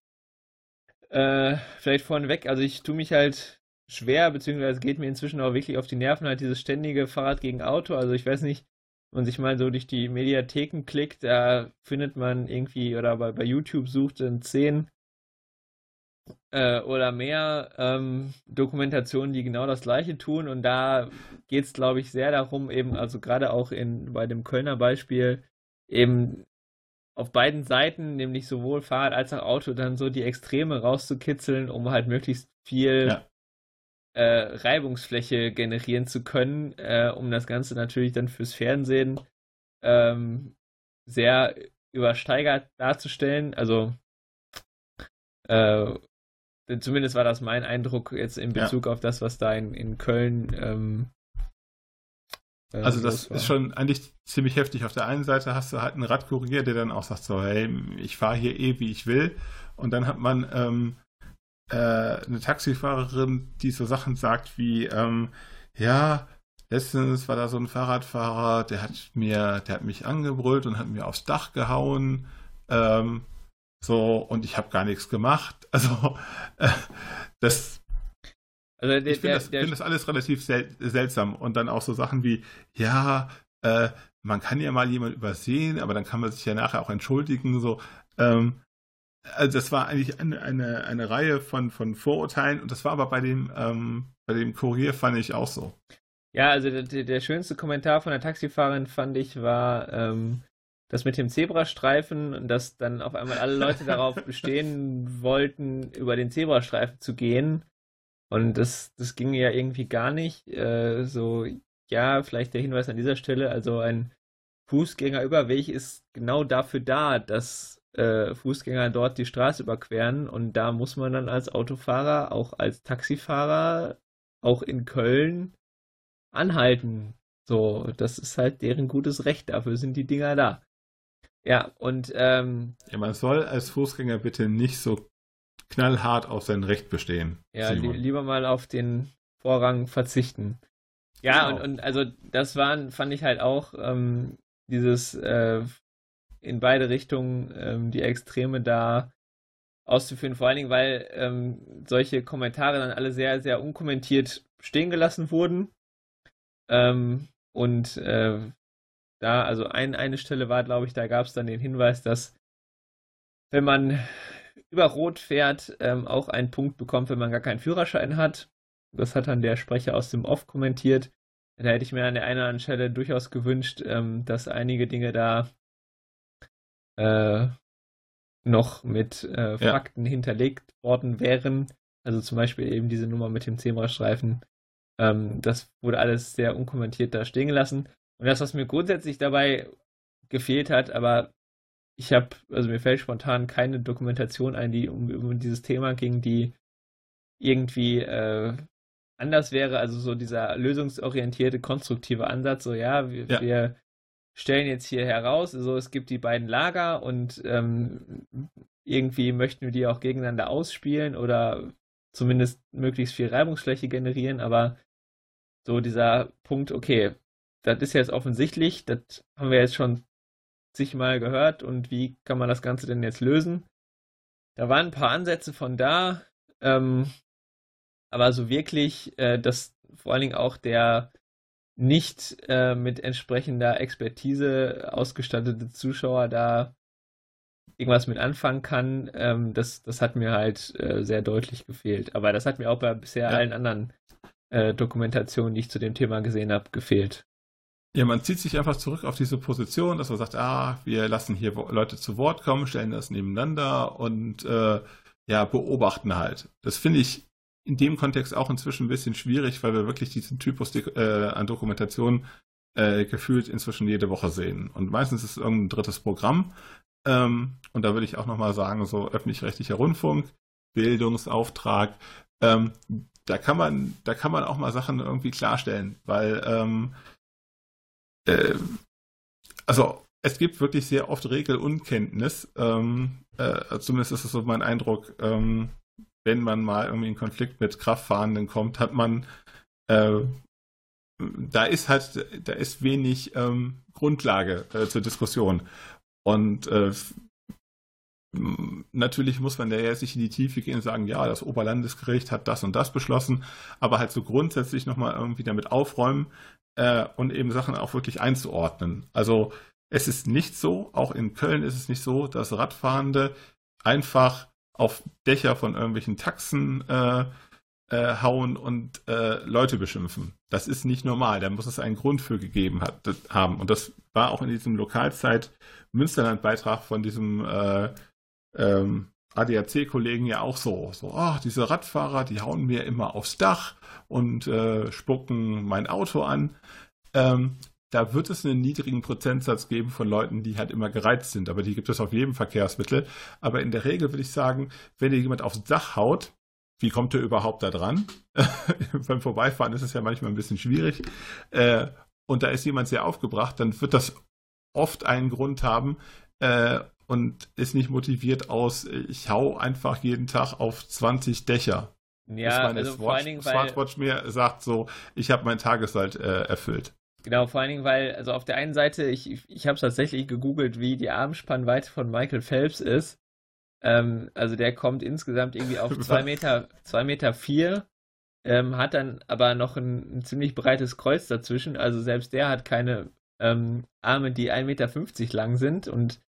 äh, vielleicht vorneweg, also ich tue mich halt schwer, beziehungsweise geht mir inzwischen auch wirklich auf die Nerven halt dieses ständige Fahrrad gegen Auto. Also ich weiß nicht, wenn man sich mal so durch die Mediatheken klickt, da findet man irgendwie oder bei, bei YouTube sucht in zehn äh, oder mehr ähm, Dokumentationen, die genau das gleiche tun. Und da geht es, glaube ich, sehr darum, eben, also gerade auch in, bei dem Kölner Beispiel, eben auf beiden Seiten, nämlich sowohl Fahrrad als auch Auto, dann so die Extreme rauszukitzeln, um halt möglichst viel ja. äh, Reibungsfläche generieren zu können, äh, um das Ganze natürlich dann fürs Fernsehen ähm, sehr übersteigert darzustellen. Also äh, Zumindest war das mein Eindruck jetzt in Bezug ja. auf das, was da in, in Köln. Ähm, äh, also das ist schon eigentlich ziemlich heftig. Auf der einen Seite hast du halt einen Radkurier, der dann auch sagt so, hey, ich fahre hier eh, wie ich will. Und dann hat man ähm, äh, eine Taxifahrerin, die so Sachen sagt wie, ähm, ja, letztens war da so ein Fahrradfahrer, der hat mir, der hat mich angebrüllt und hat mir aufs Dach gehauen. Ähm, so, und ich habe gar nichts gemacht. Also, äh, das. Also der, ich finde das, find das, alles relativ sel seltsam. Und dann auch so Sachen wie, ja, äh, man kann ja mal jemand übersehen, aber dann kann man sich ja nachher auch entschuldigen. So, ähm, also das war eigentlich eine, eine, eine Reihe von, von Vorurteilen und das war aber bei dem, ähm, bei dem Kurier fand ich auch so. Ja, also der, der schönste Kommentar von der Taxifahrerin fand ich war, ähm, das mit dem Zebrastreifen, dass dann auf einmal alle Leute darauf bestehen wollten, über den Zebrastreifen zu gehen. Und das, das ging ja irgendwie gar nicht. Äh, so, ja, vielleicht der Hinweis an dieser Stelle, also ein Fußgängerüberweg ist genau dafür da, dass äh, Fußgänger dort die Straße überqueren und da muss man dann als Autofahrer, auch als Taxifahrer, auch in Köln anhalten. So, das ist halt deren gutes Recht, dafür sind die Dinger da. Ja, und ähm, ja, man soll als Fußgänger bitte nicht so knallhart auf sein Recht bestehen. Ja, li lieber mal auf den Vorrang verzichten. Ja, genau. und, und also das waren, fand ich halt auch ähm, dieses äh, in beide Richtungen ähm, die Extreme da auszuführen, vor allen Dingen, weil ähm, solche Kommentare dann alle sehr, sehr unkommentiert stehen gelassen wurden. Ähm, und äh, da, also ein, eine Stelle war, glaube ich, da gab es dann den Hinweis, dass wenn man über Rot fährt, ähm, auch einen Punkt bekommt, wenn man gar keinen Führerschein hat. Das hat dann der Sprecher aus dem Off kommentiert. Da hätte ich mir an der einen oder anderen Stelle durchaus gewünscht, ähm, dass einige Dinge da äh, noch mit äh, Fakten ja. hinterlegt worden wären. Also zum Beispiel eben diese Nummer mit dem Zebrastreifen. Ähm, das wurde alles sehr unkommentiert da stehen gelassen. Und das, was mir grundsätzlich dabei gefehlt hat, aber ich habe, also mir fällt spontan keine Dokumentation ein, die um, um dieses Thema ging, die irgendwie äh, anders wäre. Also so dieser lösungsorientierte, konstruktive Ansatz, so ja, wir, ja. wir stellen jetzt hier heraus, so es gibt die beiden Lager und ähm, irgendwie möchten wir die auch gegeneinander ausspielen oder zumindest möglichst viel Reibungsfläche generieren, aber so dieser Punkt, okay, das ist jetzt offensichtlich, das haben wir jetzt schon zigmal gehört und wie kann man das Ganze denn jetzt lösen? Da waren ein paar Ansätze von da, ähm, aber so wirklich, äh, dass vor allen Dingen auch der nicht äh, mit entsprechender Expertise ausgestattete Zuschauer da irgendwas mit anfangen kann, ähm, das, das hat mir halt äh, sehr deutlich gefehlt. Aber das hat mir auch bei bisher ja. allen anderen äh, Dokumentationen, die ich zu dem Thema gesehen habe, gefehlt. Ja, man zieht sich einfach zurück auf diese Position, dass man sagt, ah, wir lassen hier Leute zu Wort kommen, stellen das nebeneinander und äh, ja, beobachten halt. Das finde ich in dem Kontext auch inzwischen ein bisschen schwierig, weil wir wirklich diesen Typus äh, an Dokumentation äh, gefühlt inzwischen jede Woche sehen. Und meistens ist es irgendein drittes Programm. Ähm, und da würde ich auch nochmal sagen, so öffentlich-rechtlicher Rundfunk, Bildungsauftrag, ähm, da kann man, da kann man auch mal Sachen irgendwie klarstellen, weil ähm, äh, also es gibt wirklich sehr oft Regelunkenntnis. Ähm, äh, zumindest ist es so mein Eindruck, ähm, wenn man mal irgendwie in Konflikt mit Kraftfahrenden kommt, hat man äh, da ist halt, da ist wenig ähm, Grundlage äh, zur Diskussion. Und äh, natürlich muss man da ja sich in die Tiefe gehen und sagen, ja, das Oberlandesgericht hat das und das beschlossen, aber halt so grundsätzlich nochmal irgendwie damit aufräumen äh, und eben Sachen auch wirklich einzuordnen. Also es ist nicht so, auch in Köln ist es nicht so, dass Radfahrende einfach auf Dächer von irgendwelchen Taxen äh, äh, hauen und äh, Leute beschimpfen. Das ist nicht normal. Da muss es einen Grund für gegeben hat, haben. Und das war auch in diesem Lokalzeit Münsterland-Beitrag von diesem äh, ähm, ADAC-Kollegen ja auch so. So, oh, diese Radfahrer, die hauen mir immer aufs Dach und äh, spucken mein Auto an. Ähm, da wird es einen niedrigen Prozentsatz geben von Leuten, die halt immer gereizt sind, aber die gibt es auf jedem Verkehrsmittel. Aber in der Regel würde ich sagen, wenn dir jemand aufs Dach haut, wie kommt er überhaupt da dran? Beim Vorbeifahren ist es ja manchmal ein bisschen schwierig. Äh, und da ist jemand sehr aufgebracht, dann wird das oft einen Grund haben äh, und ist nicht motiviert aus, ich hau einfach jeden Tag auf 20 Dächer. Ja, meine also Swatch, vor allen Dingen, weil, Smartwatch mir sagt so, ich habe mein Tagesalt äh, erfüllt. Genau, vor allen Dingen, weil, also auf der einen Seite, ich, ich habe tatsächlich gegoogelt, wie die Armspannweite von Michael Phelps ist. Ähm, also der kommt insgesamt irgendwie auf 2 Meter, zwei Meter vier, ähm, hat dann aber noch ein, ein, ziemlich breites Kreuz dazwischen. Also selbst der hat keine ähm, Arme, die 1,50 Meter lang sind und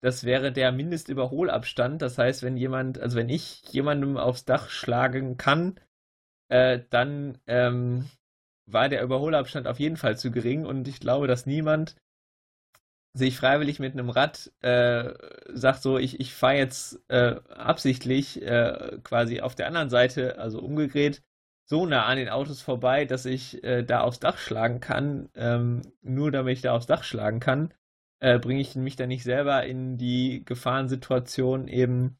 das wäre der Mindestüberholabstand. Das heißt, wenn jemand, also wenn ich jemandem aufs Dach schlagen kann, äh, dann ähm, war der Überholabstand auf jeden Fall zu gering und ich glaube, dass niemand sich freiwillig mit einem Rad äh, sagt so, ich, ich fahre jetzt äh, absichtlich äh, quasi auf der anderen Seite, also umgedreht, so nah an den Autos vorbei, dass ich äh, da aufs Dach schlagen kann, ähm, nur damit ich da aufs Dach schlagen kann, äh, bringe ich mich dann nicht selber in die Gefahrensituation eben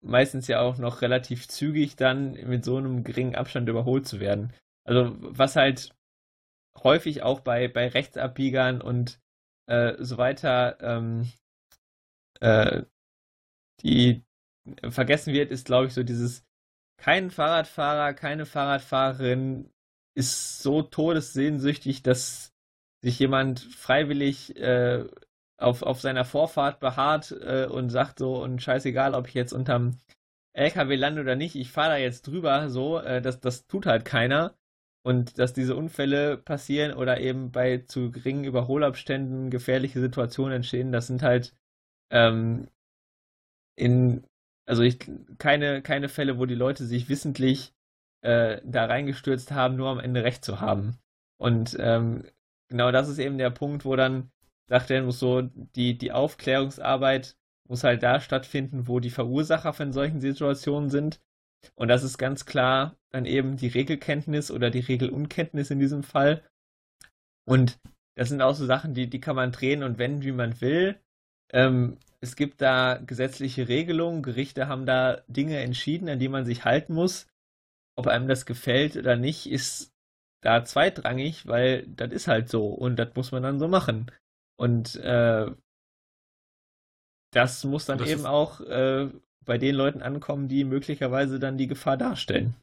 meistens ja auch noch relativ zügig dann mit so einem geringen Abstand überholt zu werden. Also was halt häufig auch bei, bei Rechtsabbiegern und äh, so weiter ähm, äh, die vergessen wird, ist glaube ich so dieses kein Fahrradfahrer, keine Fahrradfahrerin ist so todessehnsüchtig, dass sich jemand freiwillig äh, auf, auf seiner Vorfahrt beharrt äh, und sagt so, und scheißegal, ob ich jetzt unterm LKW lande oder nicht, ich fahre da jetzt drüber, so, äh, das, das tut halt keiner. Und dass diese Unfälle passieren oder eben bei zu geringen Überholabständen gefährliche Situationen entstehen, das sind halt ähm, in, also ich, keine, keine Fälle, wo die Leute sich wissentlich äh, da reingestürzt haben, nur am Ende recht zu haben. Und ähm, genau das ist eben der Punkt, wo dann sagt er, muss so, die, die Aufklärungsarbeit muss halt da stattfinden, wo die Verursacher von solchen Situationen sind. Und das ist ganz klar dann eben die Regelkenntnis oder die Regelunkenntnis in diesem Fall. Und das sind auch so Sachen, die, die kann man drehen und wenden, wie man will. Ähm, es gibt da gesetzliche Regelungen, Gerichte haben da Dinge entschieden, an die man sich halten muss. ob einem das gefällt oder nicht, ist da zweitrangig, weil das ist halt so und das muss man dann so machen. Und äh, das muss dann das eben auch äh, bei den Leuten ankommen, die möglicherweise dann die Gefahr darstellen.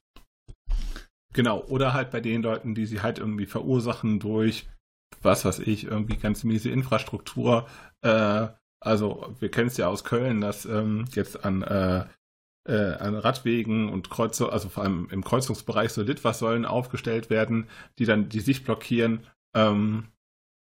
Genau, oder halt bei den Leuten, die sie halt irgendwie verursachen durch, was weiß ich, irgendwie ganz miese Infrastruktur. Äh, also wir kennen es ja aus Köln, dass ähm, jetzt an, äh, an Radwegen und Kreuze, also vor allem im Kreuzungsbereich so Litfaßsäulen aufgestellt werden, die dann die Sicht blockieren. Ähm,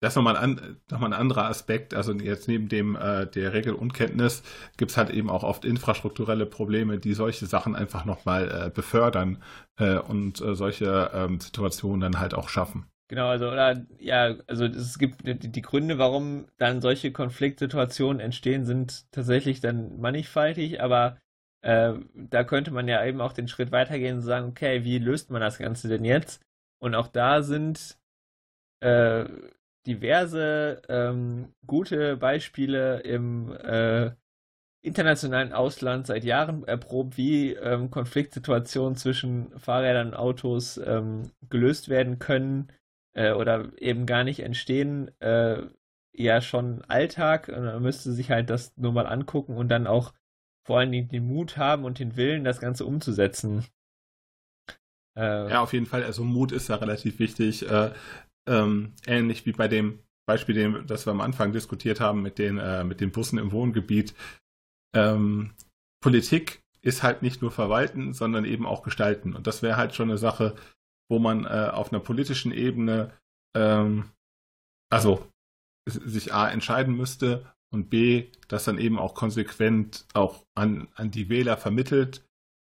das ist nochmal ein, noch ein anderer Aspekt. Also jetzt neben dem äh, der Regelunkenntnis gibt es halt eben auch oft infrastrukturelle Probleme, die solche Sachen einfach nochmal äh, befördern äh, und äh, solche ähm, Situationen dann halt auch schaffen. Genau, also oder ja, also es gibt die, die Gründe, warum dann solche Konfliktsituationen entstehen, sind tatsächlich dann mannigfaltig, aber äh, da könnte man ja eben auch den Schritt weitergehen und sagen, okay, wie löst man das Ganze denn jetzt? Und auch da sind äh, diverse ähm, gute Beispiele im äh, internationalen Ausland seit Jahren erprobt, wie ähm, Konfliktsituationen zwischen Fahrrädern und Autos ähm, gelöst werden können äh, oder eben gar nicht entstehen. Äh, ja, schon Alltag. Man müsste sich halt das nur mal angucken und dann auch vor allen Dingen den Mut haben und den Willen, das Ganze umzusetzen. Äh, ja, auf jeden Fall. Also Mut ist ja relativ wichtig. Äh, ähm, ähnlich wie bei dem Beispiel, den, das wir am Anfang diskutiert haben mit den, äh, mit den Bussen im Wohngebiet. Ähm, Politik ist halt nicht nur verwalten, sondern eben auch gestalten. Und das wäre halt schon eine Sache, wo man äh, auf einer politischen Ebene ähm, also sich A entscheiden müsste und B, das dann eben auch konsequent auch an, an die Wähler vermittelt,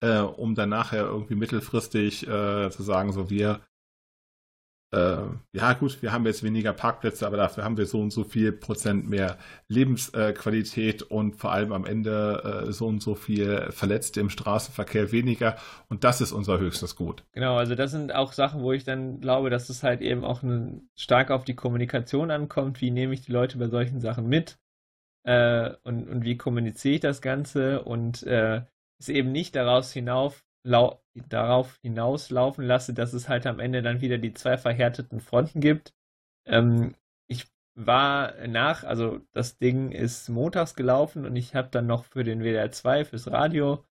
äh, um dann nachher irgendwie mittelfristig äh, zu sagen, so wir äh, ja gut, wir haben jetzt weniger Parkplätze, aber dafür haben wir so und so viel Prozent mehr Lebensqualität und vor allem am Ende äh, so und so viel Verletzte im Straßenverkehr weniger. Und das ist unser höchstes Gut. Genau, also das sind auch Sachen, wo ich dann glaube, dass es halt eben auch eine, stark auf die Kommunikation ankommt, wie nehme ich die Leute bei solchen Sachen mit äh, und, und wie kommuniziere ich das Ganze? Und äh, es eben nicht daraus hinauf darauf hinauslaufen lasse, dass es halt am Ende dann wieder die zwei verhärteten Fronten gibt. Ähm, ich war nach, also das Ding ist montags gelaufen und ich habe dann noch für den WDR 2 fürs Radio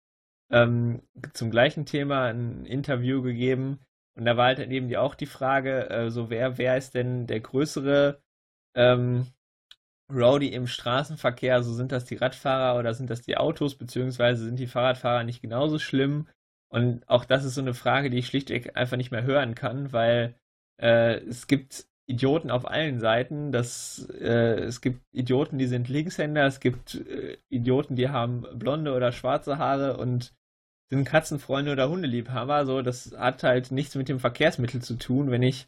ähm, zum gleichen Thema ein Interview gegeben. Und da war halt dann eben auch die Frage, äh, so wer, wer ist denn der größere? Ähm, Rowdy im Straßenverkehr? Also sind das die Radfahrer oder sind das die Autos, beziehungsweise sind die Fahrradfahrer nicht genauso schlimm? Und auch das ist so eine Frage, die ich schlichtweg einfach nicht mehr hören kann, weil äh, es gibt Idioten auf allen Seiten. Das, äh, es gibt Idioten, die sind Linkshänder, es gibt äh, Idioten, die haben blonde oder schwarze Haare und sind Katzenfreunde oder Hundeliebhaber. So, das hat halt nichts mit dem Verkehrsmittel zu tun. Wenn ich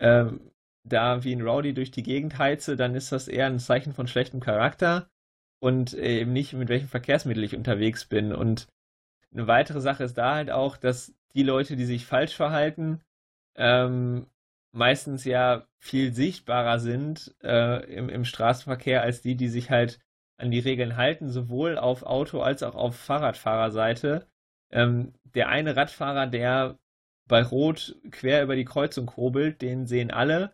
ähm, da wie ein Rowdy durch die Gegend heize, dann ist das eher ein Zeichen von schlechtem Charakter und eben nicht, mit welchem Verkehrsmittel ich unterwegs bin. Und eine weitere Sache ist da halt auch, dass die Leute, die sich falsch verhalten, ähm, meistens ja viel sichtbarer sind äh, im, im Straßenverkehr als die, die sich halt an die Regeln halten, sowohl auf Auto- als auch auf Fahrradfahrerseite. Ähm, der eine Radfahrer, der bei Rot quer über die Kreuzung hobelt, den sehen alle.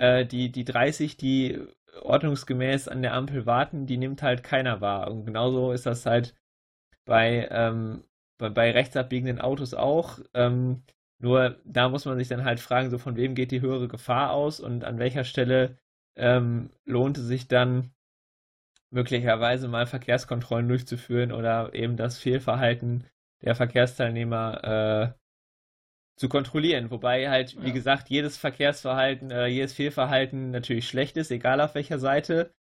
Äh, die, die 30, die ordnungsgemäß an der Ampel warten, die nimmt halt keiner wahr. Und genauso ist das halt bei, ähm, bei, bei rechtsabbiegenden Autos auch. Ähm, nur da muss man sich dann halt fragen, so von wem geht die höhere Gefahr aus und an welcher Stelle ähm, lohnt es sich dann möglicherweise mal Verkehrskontrollen durchzuführen oder eben das Fehlverhalten der Verkehrsteilnehmer äh, zu kontrollieren. Wobei halt, wie ja. gesagt, jedes Verkehrsverhalten, äh, jedes Fehlverhalten natürlich schlecht ist, egal auf welcher Seite.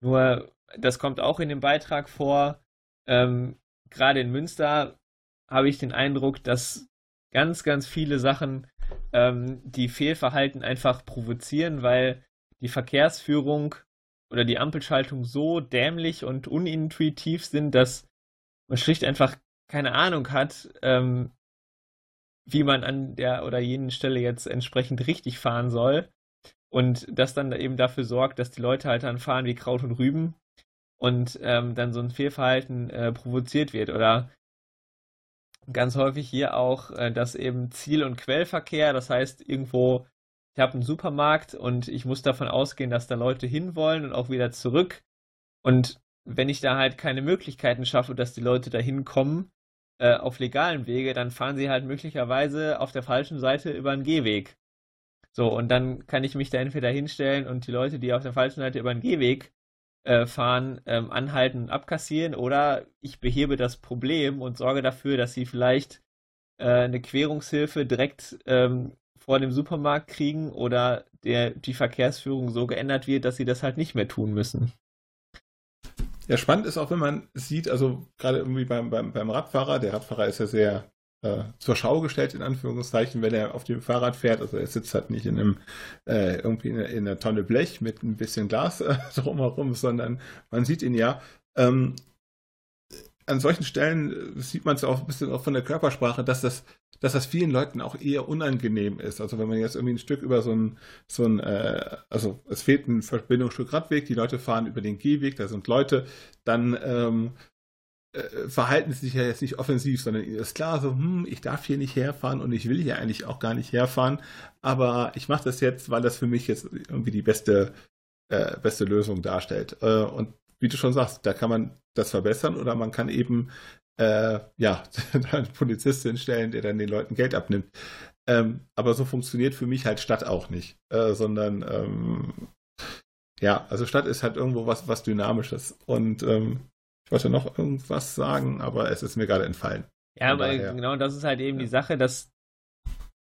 Nur das kommt auch in dem Beitrag vor. Ähm, gerade in Münster habe ich den Eindruck, dass ganz, ganz viele Sachen ähm, die Fehlverhalten einfach provozieren, weil die Verkehrsführung oder die Ampelschaltung so dämlich und unintuitiv sind, dass man schlicht einfach keine Ahnung hat, ähm, wie man an der oder jenen Stelle jetzt entsprechend richtig fahren soll. Und das dann eben dafür sorgt, dass die Leute halt dann fahren wie Kraut und Rüben und ähm, dann so ein Fehlverhalten äh, provoziert wird. Oder ganz häufig hier auch, äh, dass eben Ziel- und Quellverkehr, das heißt irgendwo, ich habe einen Supermarkt und ich muss davon ausgehen, dass da Leute hinwollen und auch wieder zurück. Und wenn ich da halt keine Möglichkeiten schaffe, dass die Leute da hinkommen, äh, auf legalen Wege, dann fahren sie halt möglicherweise auf der falschen Seite über einen Gehweg. So, und dann kann ich mich da entweder hinstellen und die Leute, die auf der falschen Seite über einen Gehweg äh, fahren, ähm, anhalten und abkassieren, oder ich behebe das Problem und sorge dafür, dass sie vielleicht äh, eine Querungshilfe direkt ähm, vor dem Supermarkt kriegen oder der, die Verkehrsführung so geändert wird, dass sie das halt nicht mehr tun müssen. Ja, spannend ist auch, wenn man sieht, also gerade irgendwie beim, beim, beim Radfahrer, der Radfahrer ist ja sehr äh, zur Schau gestellt, in Anführungszeichen, wenn er auf dem Fahrrad fährt. Also er sitzt halt nicht in einem, äh, irgendwie in, in, einer Tonne Blech mit ein bisschen Glas äh, drumherum, sondern man sieht ihn ja. Ähm, an solchen Stellen äh, sieht man es auch ein bisschen auch von der Körpersprache, dass das, dass das vielen Leuten auch eher unangenehm ist. Also wenn man jetzt irgendwie ein Stück über so ein, so ein äh, also es fehlt ein Verbindungsstück Radweg, die Leute fahren über den Gehweg, da sind Leute, dann ähm, äh, verhalten sie sich ja jetzt nicht offensiv, sondern ihnen ist klar, so, hm, ich darf hier nicht herfahren und ich will hier eigentlich auch gar nicht herfahren, aber ich mache das jetzt, weil das für mich jetzt irgendwie die beste, äh, beste Lösung darstellt. Äh, und wie du schon sagst, da kann man das verbessern oder man kann eben äh, ja, einen Polizist hinstellen, der dann den Leuten Geld abnimmt. Ähm, aber so funktioniert für mich halt Stadt auch nicht, äh, sondern ähm, ja, also Stadt ist halt irgendwo was, was Dynamisches. Und ähm, ich wollte noch irgendwas sagen, aber es ist mir gerade entfallen. Ja, aber genau das ist halt eben ja. die Sache, dass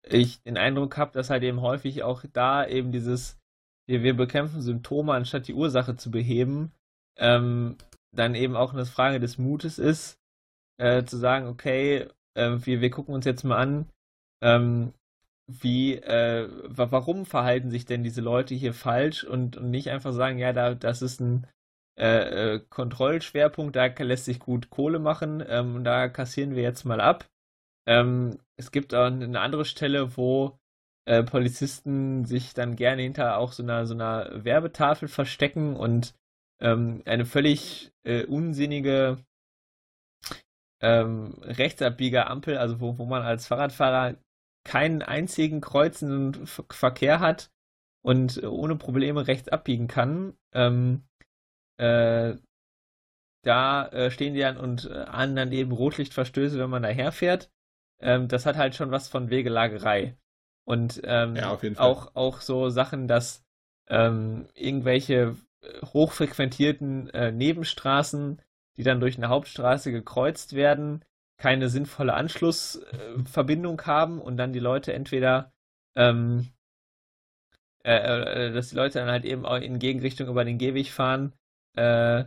ich den Eindruck habe, dass halt eben häufig auch da eben dieses, wir, wir bekämpfen Symptome, anstatt die Ursache zu beheben, ähm, dann eben auch eine Frage des Mutes ist, äh, zu sagen, okay, äh, wir, wir gucken uns jetzt mal an, ähm, wie, äh, warum verhalten sich denn diese Leute hier falsch und, und nicht einfach sagen, ja, da, das ist ein äh, äh, Kontrollschwerpunkt, da lässt sich gut Kohle machen, ähm, da kassieren wir jetzt mal ab. Ähm, es gibt auch eine andere Stelle, wo äh, Polizisten sich dann gerne hinter auch so einer, so einer Werbetafel verstecken und ähm, eine völlig äh, unsinnige ähm, Rechtsabbieger-Ampel, also wo, wo man als Fahrradfahrer keinen einzigen kreuzenden Verkehr hat und ohne Probleme rechts abbiegen kann. Ähm, äh, da äh, stehen die dann und äh, ahnen dann eben Rotlichtverstöße, wenn man daherfährt. Ähm, das hat halt schon was von Wegelagerei. Und ähm, ja, auch, auch so Sachen, dass ähm, irgendwelche hochfrequentierten äh, Nebenstraßen, die dann durch eine Hauptstraße gekreuzt werden, keine sinnvolle Anschlussverbindung äh, haben und dann die Leute entweder, ähm, äh, äh, dass die Leute dann halt eben auch in Gegenrichtung über den Gehweg fahren, äh,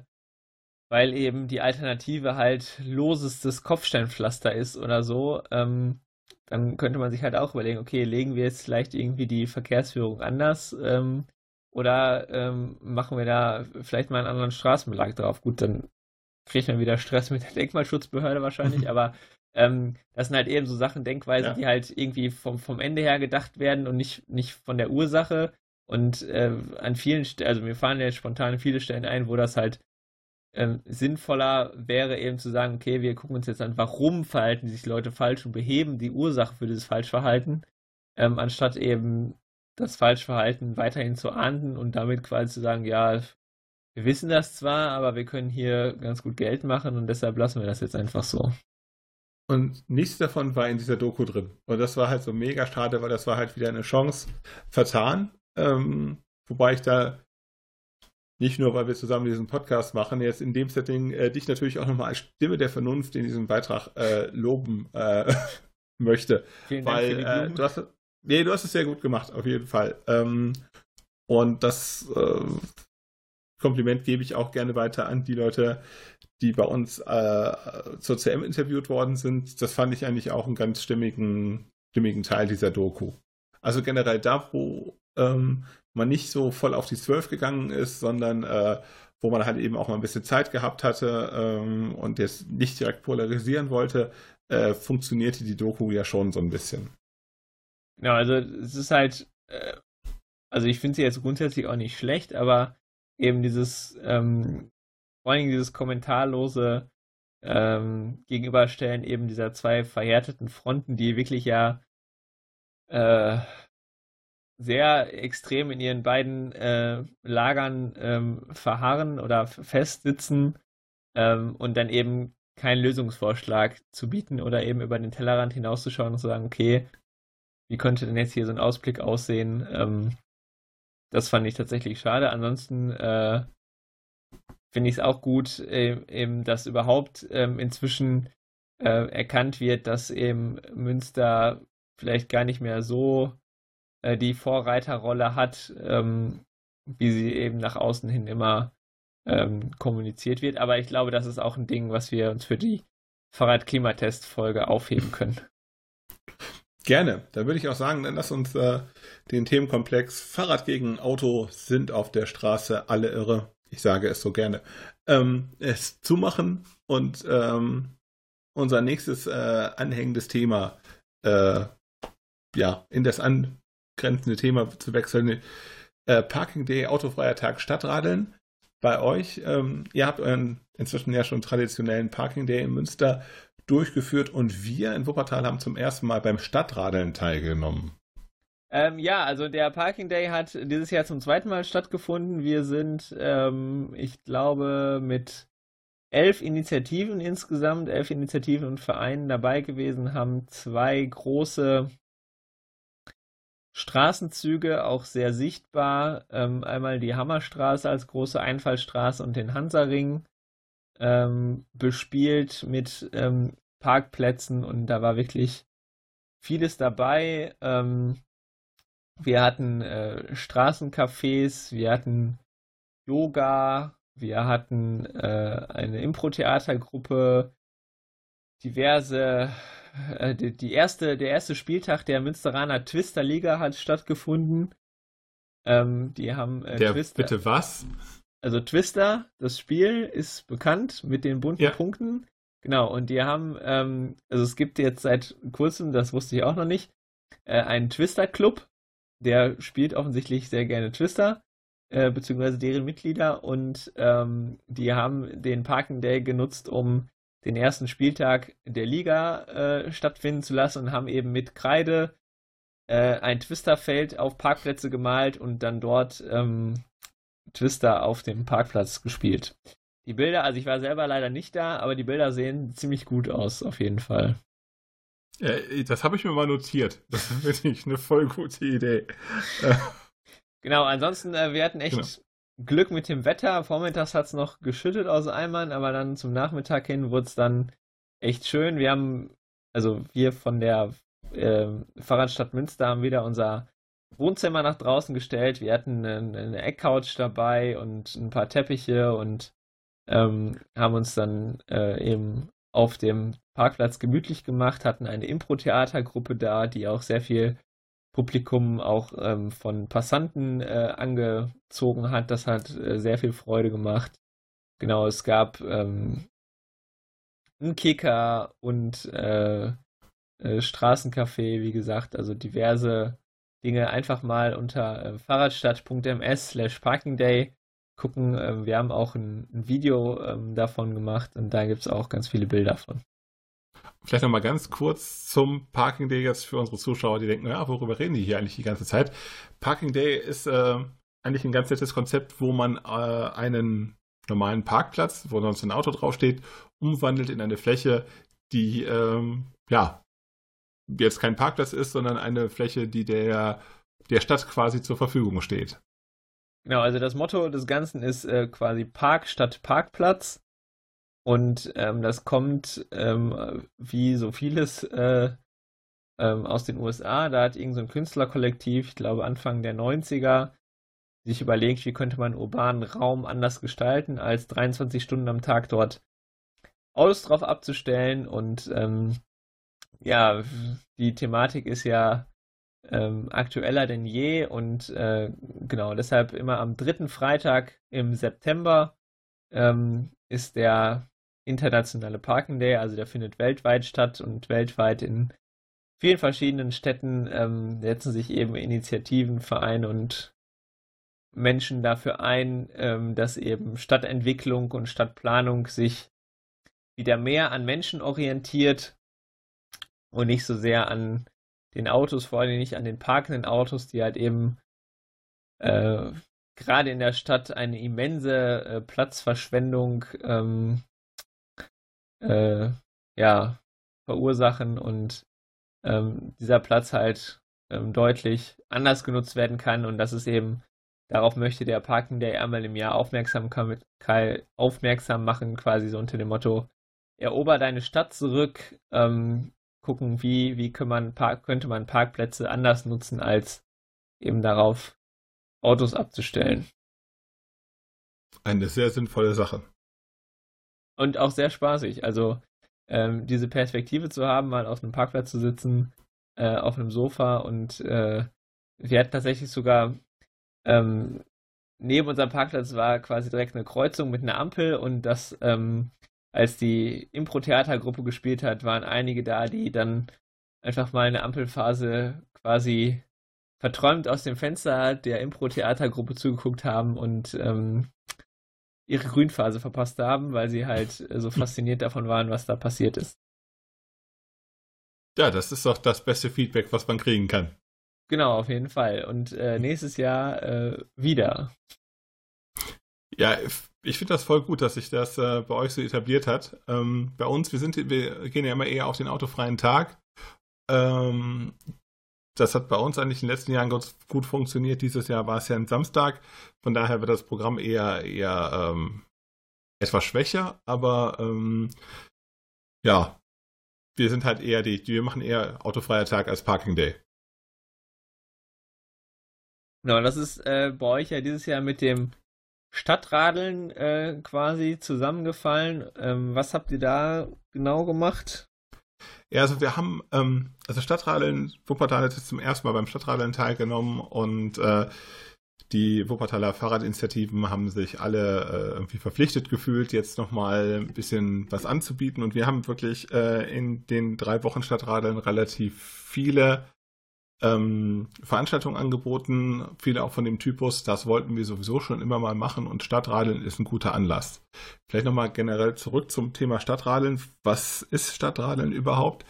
weil eben die Alternative halt losestes Kopfsteinpflaster ist oder so. Ähm, dann könnte man sich halt auch überlegen, okay, legen wir jetzt vielleicht irgendwie die Verkehrsführung anders ähm, oder ähm, machen wir da vielleicht mal einen anderen Straßenbelag drauf? Gut, dann kriegt man wieder Stress mit der Denkmalschutzbehörde wahrscheinlich, aber ähm, das sind halt eben so Sachen, Denkweisen, ja. die halt irgendwie vom, vom Ende her gedacht werden und nicht, nicht von der Ursache. Und äh, an vielen Stellen, also mir fallen ja spontan viele Stellen ein, wo das halt ähm, sinnvoller wäre, eben zu sagen, okay, wir gucken uns jetzt an, warum verhalten sich Leute falsch und beheben die Ursache für dieses Falschverhalten, ähm, anstatt eben das Falschverhalten weiterhin zu ahnden und damit quasi zu sagen, ja, wir wissen das zwar, aber wir können hier ganz gut Geld machen und deshalb lassen wir das jetzt einfach so. Und nichts davon war in dieser Doku drin. Und das war halt so mega schade, weil das war halt wieder eine Chance vertan. Ähm, wobei ich da nicht nur, weil wir zusammen diesen Podcast machen, jetzt in dem Setting äh, dich natürlich auch nochmal als Stimme der Vernunft in diesem Beitrag äh, loben äh, möchte. Vielen Dank weil, für die äh, du hast Nee, du hast es sehr gut gemacht, auf jeden Fall. Ähm, und das äh, Kompliment gebe ich auch gerne weiter an die Leute, die bei uns äh, zur CM interviewt worden sind. Das fand ich eigentlich auch einen ganz stimmigen, stimmigen Teil dieser Doku. Also generell da, wo ähm, man nicht so voll auf die Zwölf gegangen ist, sondern äh, wo man halt eben auch mal ein bisschen Zeit gehabt hatte ähm, und jetzt nicht direkt polarisieren wollte, funktionierte die Doku ja schon so ein bisschen. Genau, also es ist halt, äh, also ich finde sie jetzt grundsätzlich auch nicht schlecht, aber eben dieses, ähm, vor allem dieses kommentarlose ähm, gegenüberstellen, eben dieser zwei verhärteten Fronten, die wirklich ja äh, sehr extrem in ihren beiden äh, Lagern ähm, verharren oder festsitzen ähm, und dann eben keinen Lösungsvorschlag zu bieten oder eben über den Tellerrand hinauszuschauen und zu sagen, okay, wie könnte denn jetzt hier so ein Ausblick aussehen? Ähm, das fand ich tatsächlich schade. Ansonsten äh, finde ich es auch gut, äh, eben, dass überhaupt ähm, inzwischen äh, erkannt wird, dass eben Münster vielleicht gar nicht mehr so äh, die Vorreiterrolle hat, ähm, wie sie eben nach außen hin immer ähm, kommuniziert wird. Aber ich glaube, das ist auch ein Ding, was wir uns für die Fahrrad-Klimatest-Folge aufheben können. Gerne. Da würde ich auch sagen, dann lass uns äh, den Themenkomplex Fahrrad gegen Auto sind auf der Straße alle irre. Ich sage es so gerne. Ähm, es zumachen und ähm, unser nächstes äh, anhängendes Thema äh, ja, in das angrenzende Thema zu wechseln. Äh, Parking Day, autofreier Tag Stadtradeln. Bei euch, ähm, ihr habt euren inzwischen ja schon traditionellen Parking Day in Münster durchgeführt und wir in Wuppertal haben zum ersten Mal beim Stadtradeln teilgenommen. Ähm, ja, also der Parking Day hat dieses Jahr zum zweiten Mal stattgefunden. Wir sind, ähm, ich glaube, mit elf Initiativen insgesamt, elf Initiativen und Vereinen dabei gewesen, haben zwei große Straßenzüge, auch sehr sichtbar. Ähm, einmal die Hammerstraße als große Einfallstraße und den Hansaring ähm, bespielt mit ähm, Parkplätzen und da war wirklich vieles dabei. Ähm, wir hatten äh, Straßencafés, wir hatten Yoga, wir hatten äh, eine Impro-Theatergruppe, diverse, äh, die, die, erste, der erste Spieltag der Münsteraner Twister Liga hat stattgefunden. Ähm, die haben äh, der, Twister. Bitte was? Also Twister, das Spiel ist bekannt mit den bunten ja. Punkten. Genau, und die haben, ähm, also es gibt jetzt seit kurzem, das wusste ich auch noch nicht, äh, einen Twister-Club, der spielt offensichtlich sehr gerne Twister, äh, beziehungsweise deren Mitglieder und ähm, die haben den Parking Day genutzt, um den ersten Spieltag der Liga äh, stattfinden zu lassen und haben eben mit Kreide äh, ein Twisterfeld auf Parkplätze gemalt und dann dort ähm, Twister auf dem Parkplatz gespielt. Die Bilder, also ich war selber leider nicht da, aber die Bilder sehen ziemlich gut aus, auf jeden Fall. Äh, das habe ich mir mal notiert. Das ist wirklich eine voll gute Idee. genau, ansonsten, äh, wir hatten echt genau. Glück mit dem Wetter. Vormittags hat es noch geschüttet aus Eimern, aber dann zum Nachmittag hin wurde es dann echt schön. Wir haben, also wir von der äh, Fahrradstadt Münster haben wieder unser Wohnzimmer nach draußen gestellt. Wir hatten eine, eine Eckcouch dabei und ein paar Teppiche und ähm, haben uns dann äh, eben auf dem Parkplatz gemütlich gemacht, hatten eine Impro-Theatergruppe da, die auch sehr viel Publikum auch ähm, von Passanten äh, angezogen hat. Das hat äh, sehr viel Freude gemacht. Genau, es gab ähm, einen Kicker und äh, äh Straßencafé, wie gesagt, also diverse Dinge einfach mal unter äh, fahrradstadt.ms slash parkingday gucken. Ähm, wir haben auch ein, ein Video ähm, davon gemacht und da gibt es auch ganz viele Bilder von. Vielleicht nochmal ganz kurz zum Parking Day jetzt für unsere Zuschauer, die denken, ja, worüber reden die hier eigentlich die ganze Zeit? Parking Day ist äh, eigentlich ein ganz nettes Konzept, wo man äh, einen normalen Parkplatz, wo sonst ein Auto draufsteht, umwandelt in eine Fläche, die ähm, ja jetzt kein Parkplatz ist, sondern eine Fläche, die der, der Stadt quasi zur Verfügung steht. Genau, also das Motto des Ganzen ist äh, quasi Park statt Parkplatz. Und ähm, das kommt ähm, wie so vieles äh, ähm, aus den USA. Da hat irgendein so Künstlerkollektiv, ich glaube Anfang der 90er, sich überlegt, wie könnte man urbanen Raum anders gestalten, als 23 Stunden am Tag dort Autos drauf abzustellen. Und ähm, ja, die Thematik ist ja ähm, aktueller denn je und äh, genau deshalb immer am dritten Freitag im September ähm, ist der internationale Parking Day, also der findet weltweit statt und weltweit in vielen verschiedenen Städten ähm, setzen sich eben Initiativen, Vereine und Menschen dafür ein, ähm, dass eben Stadtentwicklung und Stadtplanung sich wieder mehr an Menschen orientiert und nicht so sehr an den Autos, vor allem nicht an den parkenden Autos, die halt eben äh, gerade in der Stadt eine immense äh, Platzverschwendung ähm, äh, ja, verursachen und ähm, dieser Platz halt ähm, deutlich anders genutzt werden kann und das ist eben, darauf möchte der Parken der einmal im Jahr aufmerksam, aufmerksam machen, quasi so unter dem Motto, erober deine Stadt zurück, ähm, gucken, wie, wie man Park, könnte man Parkplätze anders nutzen, als eben darauf Autos abzustellen. Eine sehr sinnvolle Sache. Und auch sehr spaßig. Also ähm, diese Perspektive zu haben, mal auf einem Parkplatz zu sitzen, äh, auf einem Sofa und äh, wir hatten tatsächlich sogar ähm, neben unserem Parkplatz war quasi direkt eine Kreuzung mit einer Ampel und das, ähm, als die Impro-Theatergruppe gespielt hat, waren einige da, die dann einfach mal eine Ampelphase quasi verträumt aus dem Fenster der Impro-Theatergruppe zugeguckt haben und ähm, ihre Grünphase verpasst haben, weil sie halt so fasziniert davon waren, was da passiert ist. Ja, das ist doch das beste Feedback, was man kriegen kann. Genau, auf jeden Fall. Und äh, nächstes Jahr äh, wieder. Ja, ich finde das voll gut, dass sich das äh, bei euch so etabliert hat. Ähm, bei uns, wir sind, wir gehen ja immer eher auf den autofreien Tag. Ähm, das hat bei uns eigentlich in den letzten Jahren ganz gut funktioniert. Dieses Jahr war es ja ein Samstag. Von daher wird das Programm eher, eher ähm, etwas schwächer, aber ähm, ja, wir sind halt eher die, wir machen eher autofreier Tag als Parking Day. Genau, das ist äh, bei euch ja dieses Jahr mit dem Stadtradeln äh, quasi zusammengefallen. Ähm, was habt ihr da genau gemacht? Ja, also wir haben, ähm, also Stadtradeln, Wuppertal hat jetzt zum ersten Mal beim Stadtradeln teilgenommen und äh, die Wuppertaler Fahrradinitiativen haben sich alle äh, irgendwie verpflichtet gefühlt, jetzt nochmal ein bisschen was anzubieten. Und wir haben wirklich äh, in den drei Wochen Stadtradeln relativ viele ähm, Veranstaltungen angeboten, viele auch von dem Typus, das wollten wir sowieso schon immer mal machen und Stadtradeln ist ein guter Anlass. Vielleicht nochmal generell zurück zum Thema Stadtradeln. Was ist Stadtradeln überhaupt?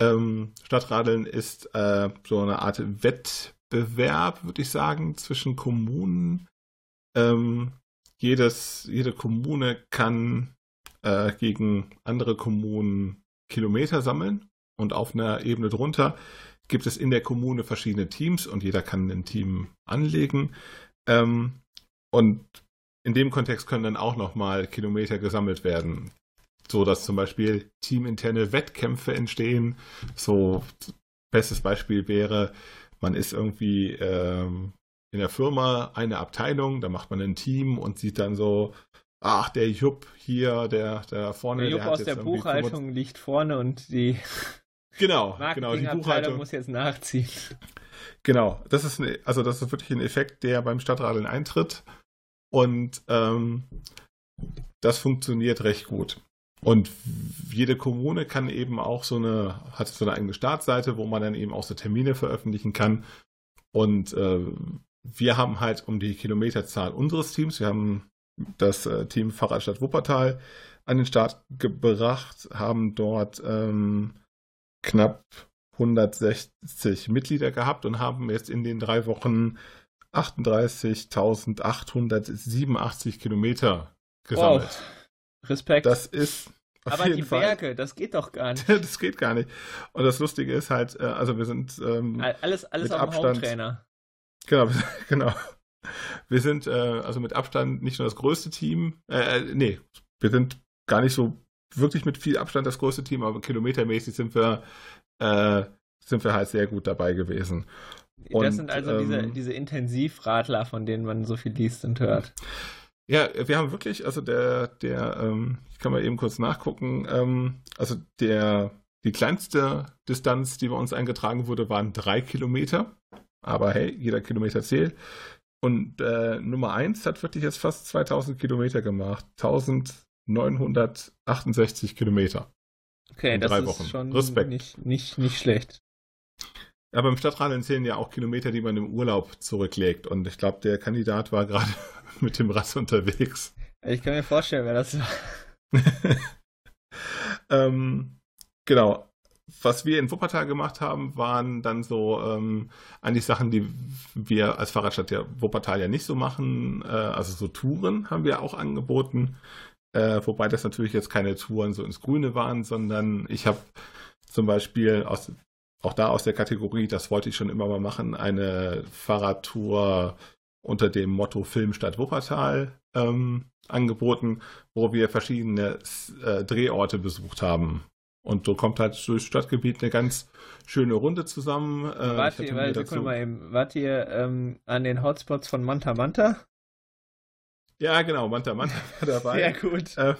Ähm, Stadtradeln ist äh, so eine Art Wettbewerb, würde ich sagen, zwischen Kommunen. Ähm, jedes, jede Kommune kann äh, gegen andere Kommunen Kilometer sammeln und auf einer Ebene drunter gibt es in der Kommune verschiedene Teams und jeder kann ein Team anlegen. Ähm, und in dem Kontext können dann auch nochmal Kilometer gesammelt werden, so dass zum Beispiel teaminterne Wettkämpfe entstehen. So bestes Beispiel wäre, man ist irgendwie ähm, in der Firma eine Abteilung, da macht man ein Team und sieht dann so, ach, der Jupp hier, der, der vorne. Der Jupp der aus der Buchhaltung liegt vorne und die Genau, genau, die Buchhaltung muss jetzt nachziehen. Genau, das ist ein, also das ist wirklich ein Effekt, der beim Stadtradeln eintritt und ähm, das funktioniert recht gut. Und jede Kommune kann eben auch so eine, hat so eine eigene Startseite, wo man dann eben auch so Termine veröffentlichen kann. Und äh, wir haben halt um die Kilometerzahl unseres Teams, wir haben das äh, Team Fahrradstadt Wuppertal an den Start gebracht, haben dort ähm, knapp 160 Mitglieder gehabt und haben jetzt in den drei Wochen 38.887 Kilometer gesammelt. Wow. Respekt. Das ist. Aber die Fall, Berge, das geht doch gar nicht. das geht gar nicht. Und das Lustige ist halt, äh, also wir sind ähm, alles, alles mit Abstand. Haupttrainer. Genau, genau. Wir sind äh, also mit Abstand nicht nur das größte Team, äh, äh, nee, wir sind gar nicht so wirklich mit viel Abstand das größte Team, aber kilometermäßig sind wir, äh, sind wir halt sehr gut dabei gewesen. Und, das sind also ähm, diese, diese Intensivradler, von denen man so viel liest und hört. Ja, wir haben wirklich, also der, der, ähm, ich kann mal eben kurz nachgucken, ähm, also der, die kleinste Distanz, die bei uns eingetragen wurde, waren drei Kilometer. Aber hey, jeder Kilometer zählt. Und äh, Nummer eins hat wirklich jetzt fast 2000 Kilometer gemacht. 1000 968 Kilometer. Okay, in das drei ist Wochen. schon Respekt. Nicht, nicht, nicht schlecht. Ja, beim Stadtradeln zählen ja auch Kilometer, die man im Urlaub zurücklegt. Und ich glaube, der Kandidat war gerade mit dem Rad unterwegs. Ich kann mir vorstellen, wer das war. Ähm, genau. Was wir in Wuppertal gemacht haben, waren dann so ähm, eigentlich Sachen, die wir als Fahrradstadt ja Wuppertal ja nicht so machen. Äh, also so Touren haben wir auch angeboten. Äh, wobei das natürlich jetzt keine Touren so ins Grüne waren, sondern ich habe zum Beispiel aus, auch da aus der Kategorie, das wollte ich schon immer mal machen, eine Fahrradtour unter dem Motto Filmstadt Wuppertal ähm, angeboten, wo wir verschiedene äh, Drehorte besucht haben. Und so kommt halt durchs Stadtgebiet eine ganz schöne Runde zusammen. Äh, wart ihr, weil, dazu... mal eben, wart ihr ähm, an den Hotspots von Manta Manta? Ja, genau, Manta Manta war dabei. Sehr gut. Äh,